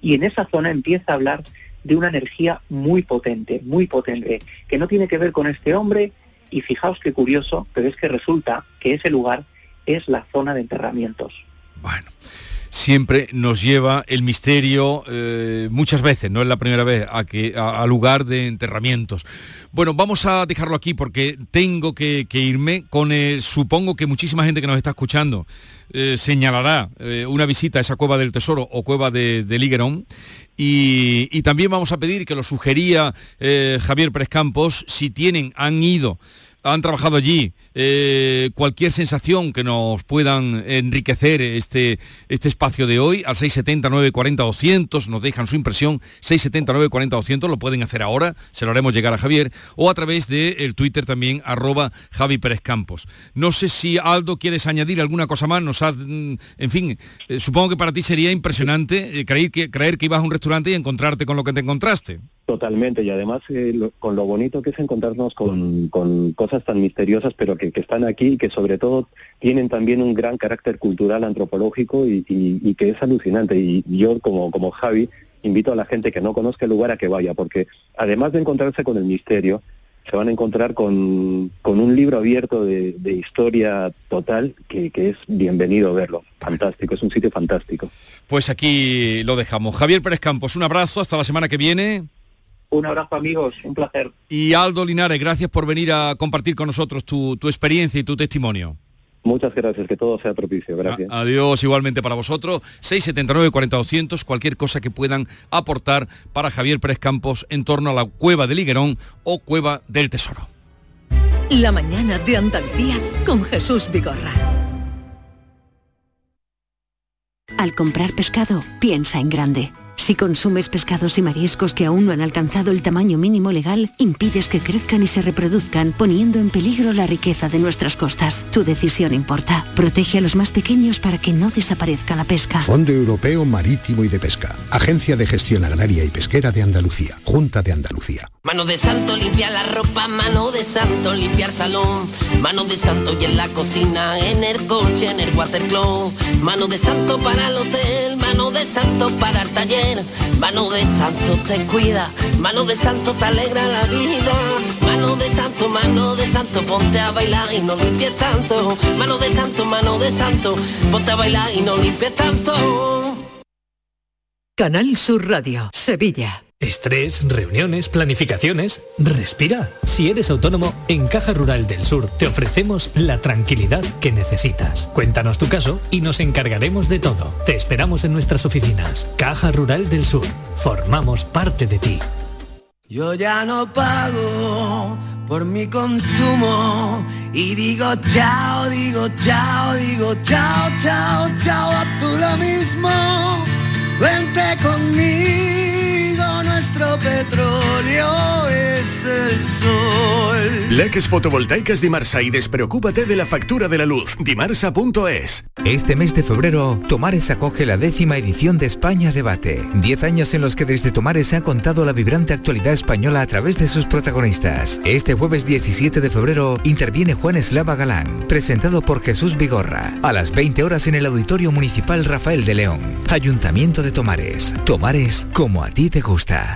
G: y en esa zona empieza a hablar de una energía muy potente, muy potente, que no tiene que ver con este hombre, y fijaos qué curioso, pero es que resulta que ese lugar es la zona de enterramientos.
B: Bueno siempre nos lleva el misterio, eh, muchas veces, no es la primera vez, a, que, a, lugar de enterramientos. Bueno, vamos a dejarlo aquí porque tengo que, irme con, supongo que muchísima gente que nos está escuchando eh, señalará eh, una visita a esa cueva del tesoro o cueva de, de Liguerón. Y, y, también vamos a pedir que lo sugería Javier Pérez Campos, si tienen, han ido han trabajado allí, eh, cualquier sensación que nos puedan enriquecer este, este espacio de hoy, al 670 940 200, nos dejan su impresión, 670 940 200, lo pueden hacer ahora, se lo haremos llegar a Javier, o a través del Twitter también, arroba Javi Pérez Campos. No sé si Aldo quieres añadir alguna cosa más, nos has, mm, en fin, eh, supongo que para ti sería impresionante eh, creer, creer que ibas a un restaurante y encontrarte con lo que te encontraste.
I: Totalmente, y además eh, con lo bonito que es encontrarnos con, cosas tan misteriosas, pero que, están aquí y que sobre todo tienen también un gran carácter cultural, antropológico y, que es alucinante. Y yo, como, como Javi, invito a la gente que no conozca el lugar a que vaya, porque además de encontrarse con el misterio, se van a encontrar con, un libro abierto de, historia total que, que, es bienvenido verlo. Fantástico, es un sitio fantástico.
B: Pues aquí lo dejamos. Javier Pérez Campos, un abrazo, hasta la semana que viene.
G: Un abrazo amigos, un placer.
B: Y Aldo Linares, gracias por venir a compartir con nosotros tu, experiencia y tu testimonio.
I: Muchas gracias, que todo sea propicio, gracias.
B: adiós igualmente para vosotros. 679 40 200, cualquier cosa que puedan aportar para Javier Pérez Campos en torno a la cueva de Liguerón o cueva del Tesoro.
F: La mañana de Andalucía con Jesús Vigorra.
J: Al comprar pescado, piensa en grande. Si consumes pescados y mariscos que aún no han alcanzado el tamaño mínimo legal, impides que crezcan y se reproduzcan, poniendo en peligro la riqueza de nuestras costas. Tu decisión importa. Protege a los más pequeños para que no desaparezca la pesca.
K: Fondo Europeo Marítimo y de Pesca. Agencia de Gestión Agraria y Pesquera de Andalucía. Junta de Andalucía.
L: Mano de santo limpia la ropa, mano de santo limpiar salón, mano de santo y en la cocina, en el coche, en el watercloak, mano de santo para el hotel, mano de santo para el taller, mano de santo te cuida, mano de santo te alegra la vida, mano de santo, mano de santo, ponte a bailar y no limpies tanto, mano de santo, mano de santo, ponte a bailar y no limpies tanto.
F: Canal Sur Radio, Sevilla.
M: Estrés, reuniones, planificaciones. Respira. Si eres autónomo, en Caja Rural del Sur te ofrecemos la tranquilidad que necesitas. Cuéntanos tu caso y nos encargaremos de todo. Te esperamos en nuestras oficinas. Caja Rural del Sur. Formamos parte de ti.
N: Yo ya no pago por mi consumo y digo chao, digo chao, digo chao, chao, chao, a tú lo mismo. Vente conmigo, nuestro petróleo es el sol.
O: Leques fotovoltaicas Dimarsa y despreocúpate de la factura de la luz. Dimarsa.es.
P: Este mes de febrero, Tomares acoge la décima edición de España Debate. Diez años en los que desde Tomares se ha contado la vibrante actualidad española a través de sus protagonistas. Este jueves 17 de febrero interviene Juan Eslava Galán, presentado por Jesús Vigorra, a las 20 horas en el Auditorio Municipal Rafael de León. Ayuntamiento de Tomares. Tomares como a ti te gusta.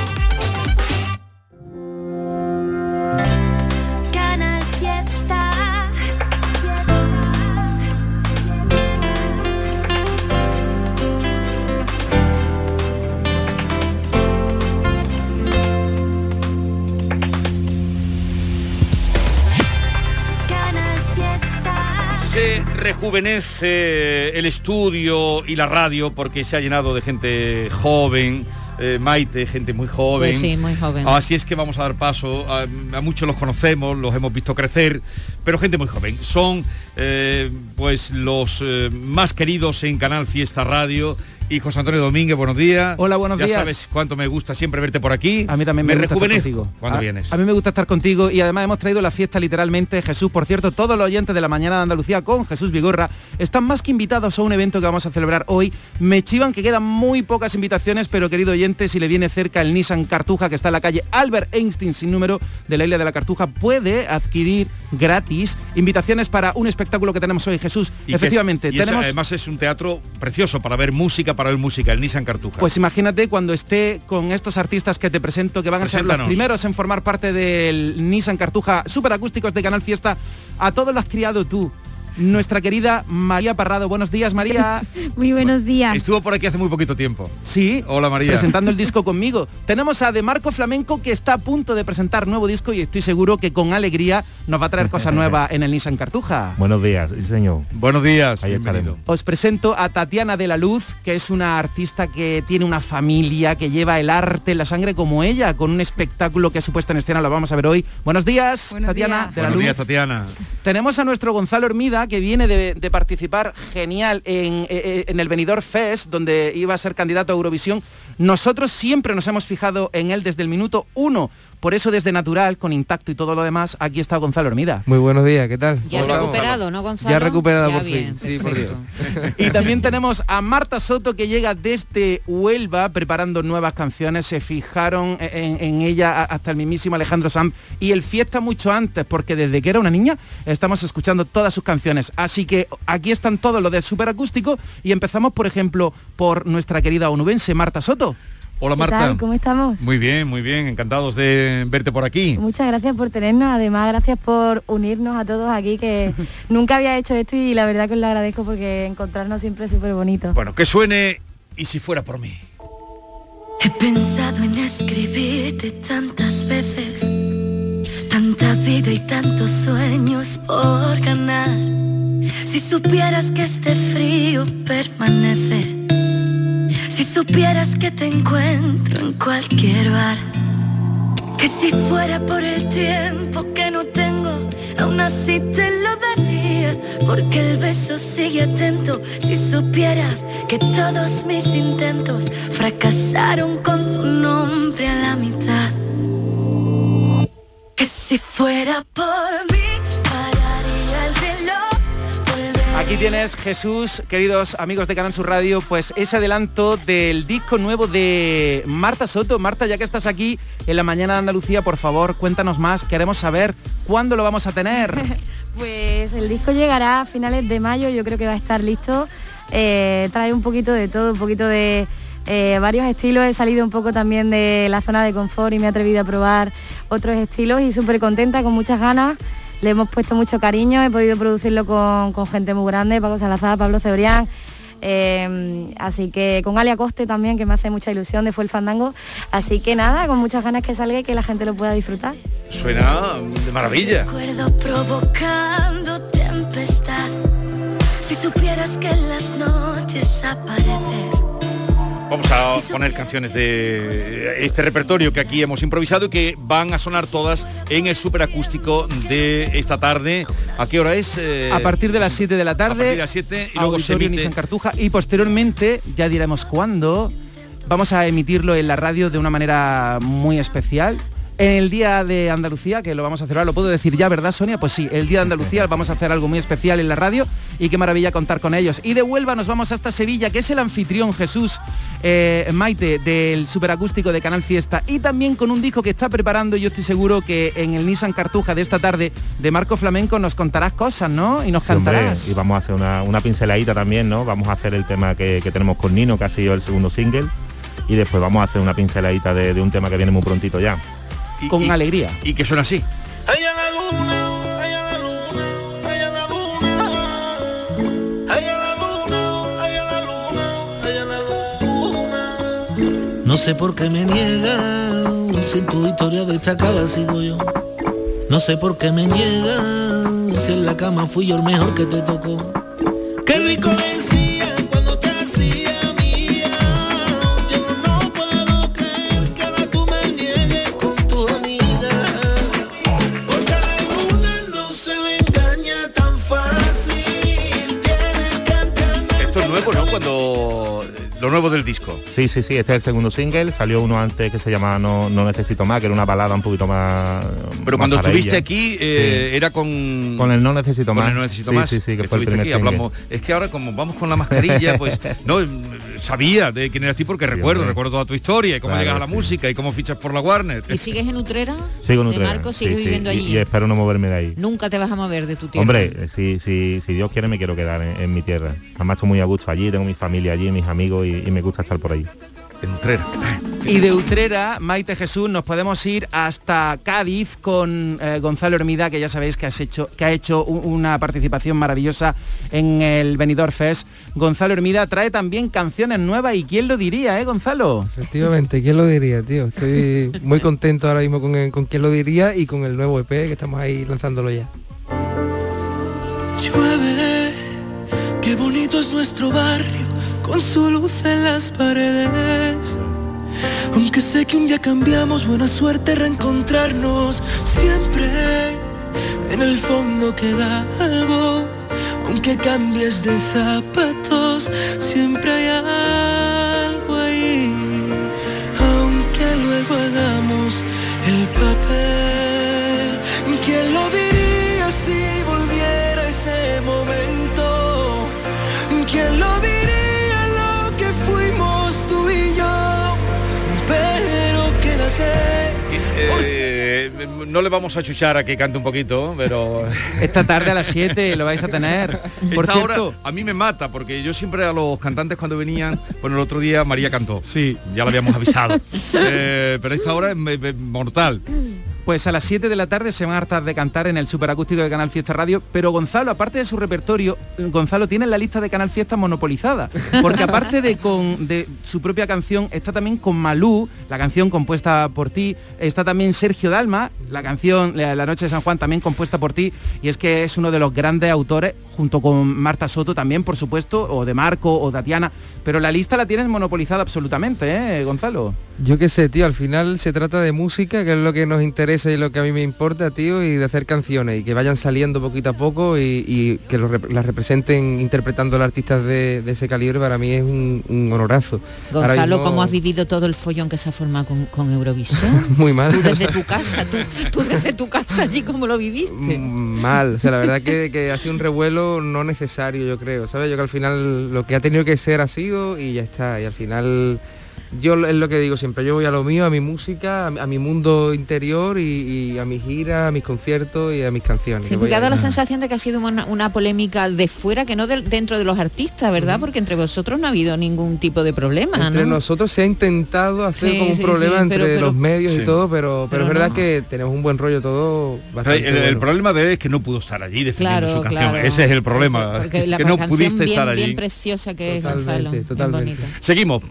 B: Rejuvenece el estudio y la radio porque se ha llenado de gente joven. eh, Maite, gente muy joven.
D: Pues sí, muy joven.
B: Así es que vamos a dar paso. A, a muchos los conocemos, los hemos visto crecer, pero gente muy joven. Son eh, pues los eh, más queridos en Canal Fiesta Radio. Y José Antonio Domínguez, buenos días.
Q: Hola, buenos
B: ya
Q: días.
B: sabes cuánto me gusta siempre verte por aquí.
Q: A mí también me,
B: me
Q: gusta estar contigo.
B: cuando
Q: a,
B: vienes.
Q: A mí me gusta estar contigo y además hemos traído la fiesta literalmente. Jesús, por cierto, todos los oyentes de la mañana de Andalucía con Jesús Vigorra están más que invitados a un evento que vamos a celebrar hoy. Me chivan que quedan muy pocas invitaciones, pero querido oyente, si le viene cerca el Nissan Cartuja que está en la calle Albert Einstein sin número de la isla de la Cartuja, puede adquirir gratis invitaciones para un espectáculo que tenemos hoy, Jesús.
B: Y que es-
Q: Efectivamente,
B: y
Q: tenemos
B: además es un teatro precioso para ver música, para el Nissan Cartuja.
Q: Pues imagínate cuando esté con estos artistas que te presento, que van a ser los primeros en formar parte del Nissan Cartuja Superacústicos de Canal Fiesta. A todos los has criado tú. Nuestra querida María Parrado. Buenos días, María. [laughs]
R: Muy buenos días.
B: Estuvo por aquí hace muy poquito tiempo.
Q: Sí.
B: Hola María.
Q: Presentando el disco [laughs] conmigo. Tenemos a De Marco Flamenco que está a punto de presentar nuevo disco y estoy seguro que con alegría nos va a traer cosas nuevas [laughs] en el Nissan Cartuja.
S: Buenos días, señor.
B: Buenos días.
S: Ahí estaremos.
Q: Os presento a Tatiana de la Luz, que es una artista que tiene una familia, que lleva el arte en la sangre como ella, con un espectáculo que ha su puesta en escena, lo vamos a ver hoy. Buenos días, Tatiana de la
B: Buenos
Q: Luz.
B: días, Tatiana.
Q: Tenemos a nuestro Gonzalo Hermida, Que viene de, participar genial en, en el Benidorm Fest, donde iba a ser candidato a Eurovisión, nosotros siempre nos hemos fijado en él desde el minuto uno. Por eso desde Natural, con Intacto y todo lo demás, aquí está Gonzalo Hermida.
T: Muy buenos días, ¿qué tal?
D: Ya recuperado, ¿no, Gonzalo?
T: Ya recuperado por fin, sí, por Dios. [laughs]
Q: Y también tenemos a Marta Soto que llega desde Huelva preparando nuevas canciones. Se fijaron en, ella hasta el mismísimo Alejandro Sanz y el Fiesta mucho antes, porque desde que era una niña estamos escuchando todas sus canciones. Así que aquí están todos los de superacústico y empezamos, por ejemplo, por nuestra querida onubense Marta Soto.
B: Hola Marta.
U: ¿Cómo estamos?
B: Muy bien, muy bien, encantados de verte por aquí.
U: Muchas gracias por tenernos, además gracias por unirnos a todos aquí, que [laughs] nunca había hecho esto y la verdad que os lo agradezco porque encontrarnos siempre es súper bonito.
B: Bueno, que suene y si fuera por mí.
A: He pensado en escribirte tantas veces, tanta vida y tantos sueños por ganar. Si supieras que este frío permanece si supieras que te encuentro en cualquier bar, que si fuera por el tiempo que no tengo, aún así te lo daría, porque el beso sigue atento. Si supieras que todos mis intentos fracasaron con tu nombre a la mitad, que si fuera por
Q: Aquí tienes, Jesús, queridos amigos de Canal Sur Radio, pues ese adelanto del disco nuevo de Marta Soto. Marta, ya que estás aquí en la mañana de Andalucía, por favor, cuéntanos más. Queremos saber cuándo lo vamos a tener. [laughs]
U: pues el disco llegará a finales de mayo, yo creo que va a estar listo. Eh, trae un poquito de todo, un poquito de eh, varios estilos. He salido un poco también de la zona de confort y me he atrevido a probar otros estilos y súper contenta, con muchas ganas le hemos puesto mucho cariño, he podido producirlo con, gente muy grande, Paco Salazar, Pablo Cebrián, eh, así que con Alia Coste también, que me hace mucha ilusión de Fue el Fandango. Así que nada, con muchas ganas que salga y que la gente lo pueda disfrutar.
B: Suena de maravilla.
A: provocando tempestad. Si supieras que en las noches apareces
B: Vamos a poner canciones de este repertorio que aquí hemos improvisado y que van a sonar todas en el superacústico de esta tarde. ¿A qué hora es?
Q: a partir de las 7 de la tarde. A
B: partir de las 7 y luego se
Q: emite... en Cartuja y posteriormente, ya diremos cuándo, vamos a emitirlo en la radio de una manera muy especial en el Día de Andalucía, que lo vamos a hacer ahora, lo puedo decir ya, ¿verdad, Sonia? Pues sí, el Día de Andalucía vamos a hacer algo muy especial en la radio y qué maravilla contar con ellos. Y de Huelva nos vamos hasta Sevilla, que es el anfitrión Jesús eh, Maite del superacústico de Canal Fiesta y también con un disco que está preparando, yo estoy seguro que en el Nissan Cartuja de esta tarde de Marco Flamenco nos contarás cosas, ¿no? Y nos cantarás.
V: y vamos a hacer una, pinceladita también, ¿no? Vamos a hacer el tema que, tenemos con Nino, que ha sido el segundo single y después vamos a hacer una pinceladita de un tema que viene muy prontito ya
Q: con alegría.
B: Y que suena así.
N: No sé por qué me niega, si tu historia destacada sigo yo. No sé por qué me niega, si en la cama fui yo el mejor que te tocó. cuando
B: lo nuevo del disco.
V: Sí, sí, sí, este es el segundo single, salió uno antes que se llamaba No, no Necesito Más, que era una balada un poquito más...
B: Pero cuando estuviste aquí eh, era con...
V: Con el No Necesito Más.
B: No Necesito Más.
V: Sí, sí, que fue el primer
B: Hablamos, es que ahora como vamos con la mascarilla, [laughs] pues no sabía de quién eras tú porque recuerdo, recuerdo toda tu historia y cómo llegas a la música y cómo fichas por la Warner.
D: ¿Y sigues en Utrera?
V: Sigo en Utrera.
D: Marco, sigues viviendo allí.
V: Y, espero no moverme de ahí.
D: Nunca te vas a mover de tu tierra.
V: Hombre, si, si, si Dios quiere me quiero quedar en, mi tierra. Además estoy muy a gusto allí, tengo mi familia allí, mis amigos y me gusta estar por ahí.
B: En Utrera.
Q: Y de Utrera, Maite Jesús, nos podemos ir hasta Cádiz con eh, Gonzalo Hermida, que ya sabéis que, has hecho, que ha hecho una participación maravillosa en el Benidorm Fest. Gonzalo Hermida trae también canciones nuevas y quién lo diría, ¿eh, Gonzalo?
T: Efectivamente, ¿quién lo diría, tío? Estoy muy contento ahora mismo con, con quién lo diría y con el nuevo EP que estamos ahí lanzándolo ya.
N: Llueve, qué bonito es nuestro barrio con su luz en las paredes. Aunque sé que un día cambiamos, buena suerte reencontrarnos. Siempre en el fondo queda algo, aunque cambies de zapatos, siempre hay algo
B: no le vamos a chuchar a que cante un poquito, pero... [laughs]
Q: Esta tarde a las 7 lo vais a tener. Por
B: Esta
Q: cierto,
B: hora a mí me mata, porque yo siempre a los cantantes cuando venían, bueno, el otro día María cantó.
Q: Sí.
B: Ya lo habíamos avisado. [laughs] Eh, pero esta hora es mortal.
Q: Pues a las 7 de la tarde se van a hartar de cantar en el superacústico de Canal Fiesta Radio, pero Gonzalo, aparte de su repertorio, Gonzalo tiene la lista de Canal Fiesta monopolizada, porque aparte de su propia canción, está también con Malú, la canción compuesta por ti, está también Sergio Dalma, la canción La la Noche de San Juan también compuesta por ti, y es que es uno de los grandes autores, junto con Marta Soto también, por supuesto, o de Marco o Tatiana, pero la lista la tienes monopolizada absolutamente, ¿eh, Gonzalo?
T: Yo qué sé, tío, al final se trata de música, que es lo que nos interesa y lo que a mí me importa, tío, y de hacer canciones y que vayan saliendo poquito a poco y, y que lo las representen interpretando a artistas de, de ese calibre, para mí es un, un honorazo.
D: Gonzalo,
T: mismo-
D: ¿cómo has vivido todo el follón que se ha formado con, con Eurovisión? [laughs]
T: Muy mal.
D: Tú desde tu casa, tú, tú desde tu casa allí, ¿cómo lo viviste?
T: mal, o sea, la verdad que, que ha sido un revuelo no necesario, yo creo, ¿sabes? Yo que al final lo que ha tenido que ser ha sido y ya está, y al final yo es lo que digo siempre, yo voy a lo mío, a mi música, a, mi- a mi mundo interior y, y a mis giras, a mis conciertos y a mis canciones.
D: Sí, porque ha dado la sensación de que ha sido una, una polémica de fuera, que no del- dentro de los artistas, ¿verdad? Porque entre vosotros no ha habido ningún tipo de problema,
T: Entre
D: ¿no?
T: nosotros se ha intentado hacer
D: Sí,
T: como un
D: sí,
T: problema
D: sí,
T: entre
D: pero- pero-
T: los medios
B: Sí.
T: y todo, pero, pero,
D: Pero
T: es verdad
D: no.
T: que tenemos un buen rollo todo bastante
B: El, el
T: bueno.
B: problema de él es que no pudo estar allí defendiendo
D: Claro,
B: su canción.
D: claro.
B: Ese es el problema.
D: Porque la [laughs]
B: que no pudiste
D: bien,
B: estar allí.
D: bien preciosa que es
T: Totalmente,
D: Gonzalo, bien
T: totalmente.
D: bonita.
B: Seguimos.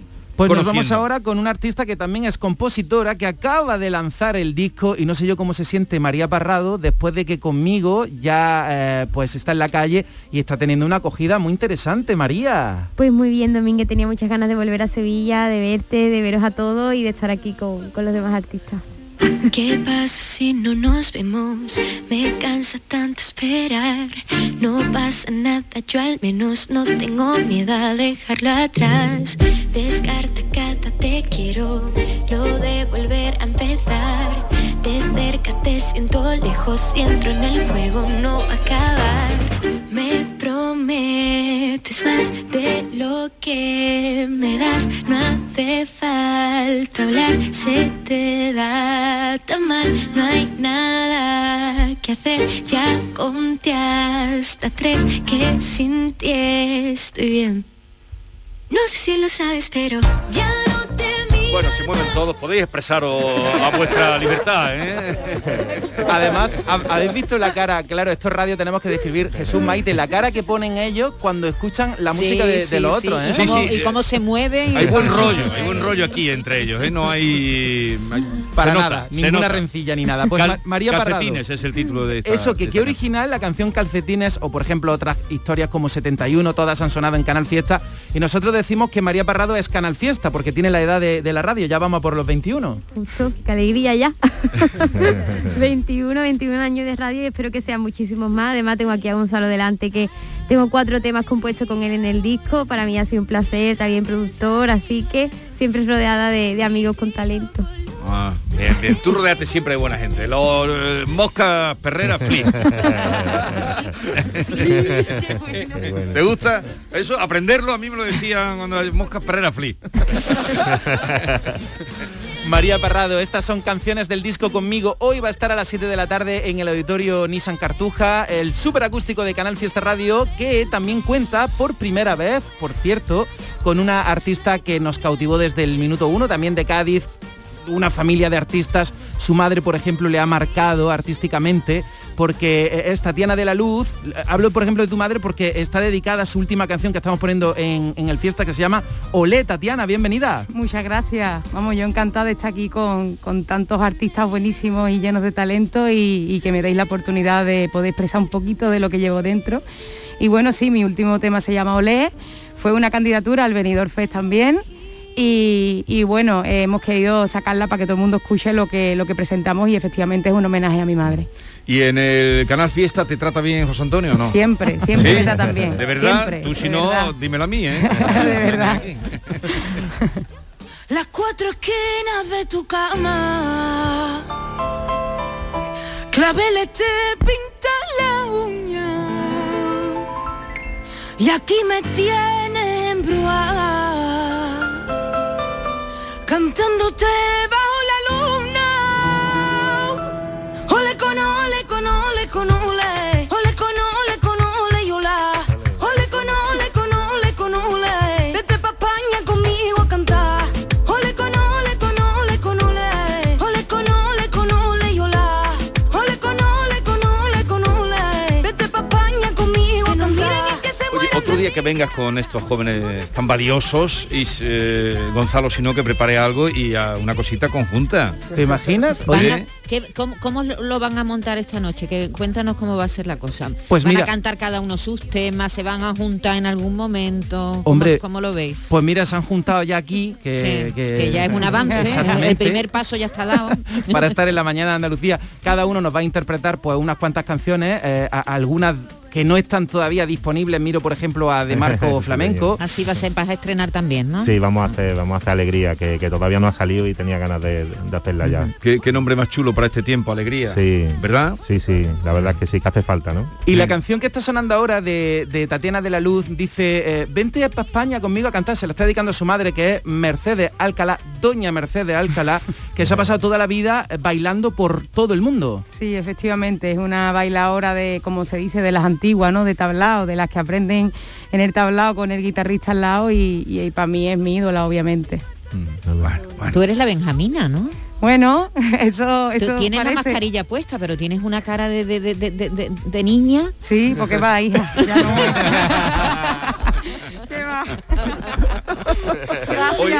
Q: Pues nos vamos ahora con una artista que también es compositora, que acaba de lanzar el disco y no sé yo cómo se siente María Parrado después de que conmigo ya eh, pues está en la calle y está teniendo una acogida muy interesante, María.
W: Pues muy bien, Domínguez, tenía muchas ganas de volver a Sevilla, de verte, de veros a todos y de estar aquí con, con los demás artistas.
A: ¿Qué pasa si no nos vemos? Me cansa tanto esperar. No pasa nada, yo al menos no tengo miedo a dejarlo atrás. Descarta cada te quiero, lo de volver a empezar. De cerca te siento lejos y entro en el juego, no acabar. Me prometes más de lo que me das, no hace falta hablar, se te da tan mal, no hay nada que hacer, ya conté hasta tres que sin ti estoy bien. No sé si lo sabes, pero ya.
B: Bueno, se mueven todos, podéis expresaros a vuestra libertad, ¿eh? [laughs]
Q: Además, ha- habéis visto la cara, claro, esto es radio, tenemos que describir Jesús Maite, la cara que ponen ellos cuando escuchan la
D: Sí,
Q: música de, de
D: sí,
Q: los
D: sí,
Q: otros, ¿eh?
D: Y, cómo, y cómo se mueven. y
B: Hay buen rollo, hay buen rollo aquí entre ellos, ¿eh? No hay...
Q: Para
B: nota,
Q: nada, ninguna
B: nota.
Q: rencilla ni nada. Pues
B: Cal-
Q: Ma- María Parrado.
B: Calcetines es el título de esta...
Q: Eso, que
B: de
Q: qué
B: esta
Q: original la canción Calcetines o por ejemplo otras historias como 71, todas han sonado en Canal Fiesta y nosotros decimos que María Parrado es Canal Fiesta porque tiene la edad de, de la radio, ya vamos a por los 21.
W: Justo, qué alegría ya. [laughs] 21, 21 años de radio y espero que sean muchísimos más. Además tengo aquí a Gonzalo delante que tengo cuatro temas compuestos con él en el disco. Para mí ha sido un placer, también productor, así que siempre rodeada de, de amigos con talento.
B: Ah, bien, bien. Tú rodeate siempre de buena gente. Los eh, Mosca Perrera [laughs] Flea. ¿Te gusta? Eso, aprenderlo, a mí me lo decían cuando Mosca Perrera Flea. [laughs]
Q: María Parrado, estas son canciones del disco conmigo. Hoy va a estar a las 7 de la tarde en el auditorio Nissan Cartuja, el super acústico de Canal Fiesta Radio, que también cuenta por primera vez, por cierto, con una artista que nos cautivó desde el minuto uno, también de Cádiz, una familia de artistas. Su madre, por ejemplo, le ha marcado artísticamente porque eh, es Tatiana de la Luz. Hablo, por ejemplo, de tu madre porque está dedicada a su última canción que estamos poniendo en, el fiesta que se llama Olé, Tatiana, bienvenida.
X: Muchas gracias. Vamos, yo encantada de estar aquí con, con tantos artistas buenísimos y llenos de talento y, que me deis la oportunidad de poder expresar un poquito de lo que llevo dentro. Y bueno, sí, mi último tema se llama Olé. Fue una candidatura al Benidorm Fest también. Y, bueno, eh, hemos querido sacarla para que todo el mundo escuche lo que, lo que presentamos y efectivamente es un homenaje a mi madre.
B: ¿Y en el canal Fiesta te trata bien José Antonio o no?
X: Siempre, siempre me tratan bien.
B: ¿De verdad?
X: siempre,
B: Tú si no,
X: verdad.
B: dímelo a mí, ¿eh? [laughs]
X: de verdad.
A: Las cuatro esquinas de tu cama. Claveles te pintan la uña. Y aquí me tienes embrujada. Cantándote
B: día que vengas con estos jóvenes tan valiosos y eh, Gonzalo, si no, que prepare algo y a una cosita conjunta.
Q: ¿Te imaginas?
D: Van
Q: Oye,
D: a- ¿qué- cómo, cómo lo van a montar esta noche? Que, cuéntanos cómo va a ser la cosa.
Q: Pues
D: ¿Van
Q: mira-
D: a cantar cada uno sus temas? ¿Se van a juntar en algún momento? ¿Cómo,
Q: Hombre,
D: cómo lo veis?
Q: Pues mira, se han juntado ya aquí, que,
D: Sí, que ya es un avance, ¿eh? El primer paso ya está dado. [laughs]
Q: para estar en la mañana de Andalucía. Cada uno nos va a interpretar pues unas cuantas canciones, eh, a- algunas que no están todavía disponibles. Miro, por ejemplo, a De Marco [laughs] Flamenco.
D: Así va a ser, vas a estrenar también, ¿no?
V: Sí, vamos a hacer, vamos a hacer alegría, que, que todavía no ha salido y tenía ganas de, de hacerla ya.
B: ¿Qué, qué nombre más chulo para este tiempo, alegría.
V: Sí.
B: ¿Verdad?
V: Sí, sí, la verdad es que sí, que hace falta, ¿no?
Q: Y la canción que está sonando ahora de, de Tatiana de la Luz dice, eh, vente para España conmigo a cantar, se la está dedicando a su madre, que es Mercedes Alcalá, doña Mercedes Alcalá, que se ha pasado toda la vida eh, bailando por todo el mundo.
X: Sí, efectivamente, es una bailadora de, como se dice, de las antiguas, ¿no? De tablao, de las que aprenden en el tablao con el guitarrista al lado y, para mí es mi ídola, obviamente.
D: Tú eres la Benjamina, ¿no?
X: Bueno, [laughs] eso,
D: Tú
X: eso
D: tienes la mascarilla puesta, pero tienes una cara de, de- de- de- de- de- de niña.
X: Sí, porque va, hija. Ya no. [laughs] ¿Qué va?
B: Oye,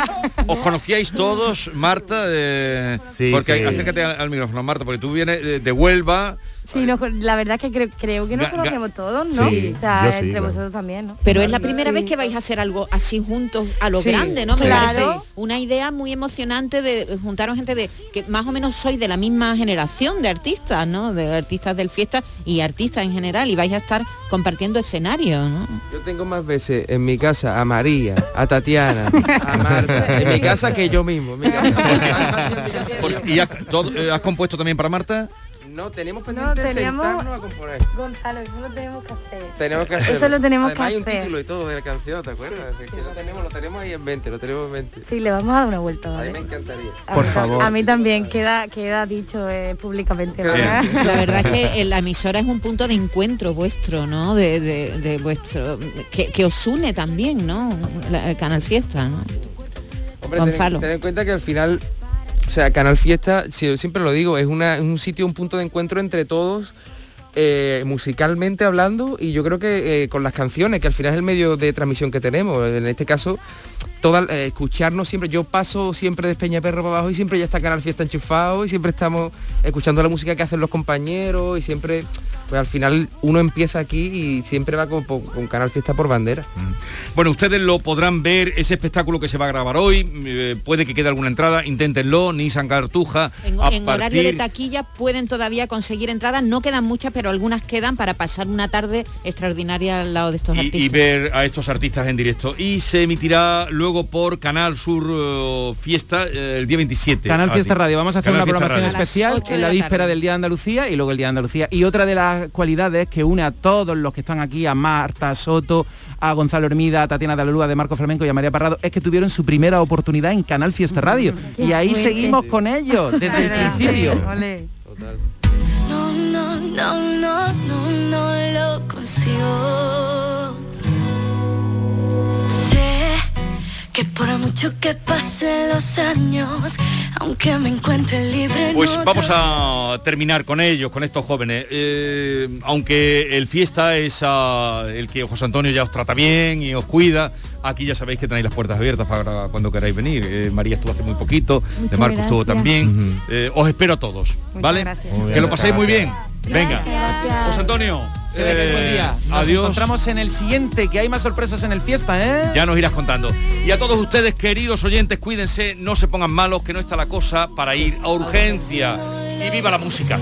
B: ¿os conocíais todos, Marta? Eh,
V: Sí,
B: porque
V: sí.
B: acércate al, al micrófono, Marta, porque tú vienes de, de Huelva.
W: Sí, la verdad es que creo, creo que nos
B: Ga- ga-
W: conocemos todos, ¿no?
B: Sí,
W: o sea,
B: sí,
W: entre
B: claro.
W: vosotros también, ¿no?
D: Pero es la primera
W: Sí.
D: vez que vais a hacer algo así juntos a lo
W: Sí,
D: grande, ¿no? Me
W: claro.
D: parece una idea muy emocionante de juntaros gente de que más o menos sois de la misma generación de artistas, ¿no? De artistas del fiesta y artistas en general y vais a estar compartiendo escenario, ¿no?
T: Yo tengo más veces en mi casa a María, a Tatiana, a Marta, [laughs] en mi casa que yo mismo. en mi casa. [laughs] [laughs]
B: Por- ¿Y has, todo- eh, has compuesto también para Marta?
T: No, tenemos
W: No,
T: pendiente
W: teníamos...
T: sentarnos a componer.
W: Gonzalo, eso lo tenemos que hacer.
T: Tenemos que hacerlo.
W: Eso lo tenemos
T: Además,
W: que
T: hay un
W: hacer.
T: título y todo de la canción, ¿te acuerdas? Es que lo tenemos, lo tenemos ahí en mente, lo tenemos en mente.
W: Sí, le vamos a dar una vuelta,
T: A mí me encantaría.
W: A
Q: Por
W: mí
Q: favor.
W: A mí también queda, queda dicho eh, públicamente. ¿verdad?
D: La verdad es que eh, la emisora es un punto de encuentro vuestro, ¿no? De, de- de vuestro que, que os une también, ¿no? La- el Canal Fiesta, ¿no?
T: Hombre,
D: Gonzalo.
T: Ten, ten en cuenta que al final, o sea, Canal Fiesta, siempre lo digo, es un sitio, un punto de encuentro entre todos, eh, musicalmente hablando, y yo creo que eh, con las canciones, que al final es el medio de transmisión que tenemos. En este caso, toda, eh, escucharnos siempre, yo paso siempre de Peñaperro para abajo y siempre ya está Canal Fiesta enchufado y siempre estamos escuchando la música que hacen los compañeros y siempre, pues al final uno empieza aquí y siempre va con, con Canal Fiesta por bandera.
B: Bueno, ustedes lo podrán ver, ese espectáculo que se va a grabar hoy, eh, puede que quede alguna entrada, inténtenlo, Nissan Cartuja.
D: En,
B: a
D: en horario de taquilla pueden todavía conseguir entradas, no quedan muchas, pero algunas quedan para pasar una tarde extraordinaria al lado de estos
B: y,
D: artistas.
B: y ver a estos artistas en directo. Y se emitirá luego por Canal Sur eh, Fiesta eh, el día 27.
Q: Canal
B: Ah,
Q: Fiesta. Radio. Vamos a hacer
B: Canal
Q: una
B: Fiesta
Q: programación
B: Radio.
Q: Especial en la
D: la
Q: víspera del Día de Andalucía y luego el Día de Andalucía. Y otra de las cualidades que une a todos los que están aquí, a Marta Soto, a Gonzalo Hermida, a Tatiana de la Lúa, de Marco Flamenco y a María Parrado, es que tuvieron su primera oportunidad en Canal Fiesta Radio.
W: qué
Q: y ahí
W: fuerte.
Q: seguimos con ellos [laughs] desde el principio.
X: Ole.
A: No, no, no, no, no, no lo consigo. Que por mucho que pasen los años, aunque me encuentre libre,
B: Pues vamos a terminar con ellos, con estos jóvenes. Eh, aunque el fiesta es el que José Antonio ya os trata bien y os cuida, aquí ya sabéis que tenéis las puertas abiertas para cuando queráis venir. Eh, María estuvo hace muy poquito, de Marco estuvo también. Eh, os espero a todos, ¿vale?
X: gracias.
B: Que lo paséis muy
V: gracias.
B: bien. Venga, José Antonio.
Q: Se ve que es buen
B: eh,
Q: día. Nos
B: adiós.
Q: encontramos en el siguiente, que hay más sorpresas en el fiesta, ¿eh?
B: Ya nos irás contando. Y a todos ustedes, queridos oyentes, cuídense, no se pongan malos, que no está la cosa para ir a urgencia. Y viva la música.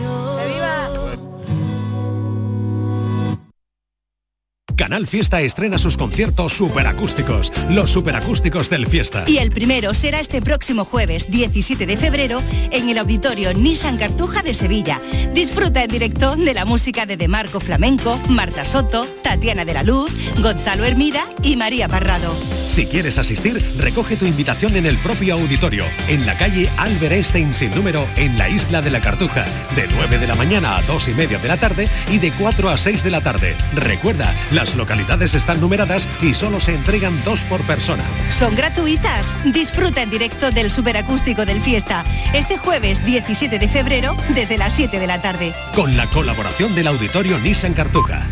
H: Canal Fiesta estrena sus conciertos superacústicos, los superacústicos del Fiesta.
Y: Y el primero será este próximo jueves 17 de febrero en el auditorio Nissan Cartuja de Sevilla. Disfruta en directo de la música de Demarco Flamenco, Marta Soto, Tatiana de la Luz, Gonzalo Hermida y María Parrado.
H: Si quieres asistir, recoge tu invitación en el propio auditorio, en la calle Albert Einstein sin número, en la isla de la Cartuja, de 9 de la mañana a 2 y media de la tarde y de 4 a 6 de la tarde. Recuerda, las localidades están numeradas y solo se entregan dos por persona.
Y: Son gratuitas. Disfruta en directo del superacústico del Fiesta este jueves 17 de febrero desde las 7 de la tarde.
H: Con la colaboración del auditorio Nissan Cartuja.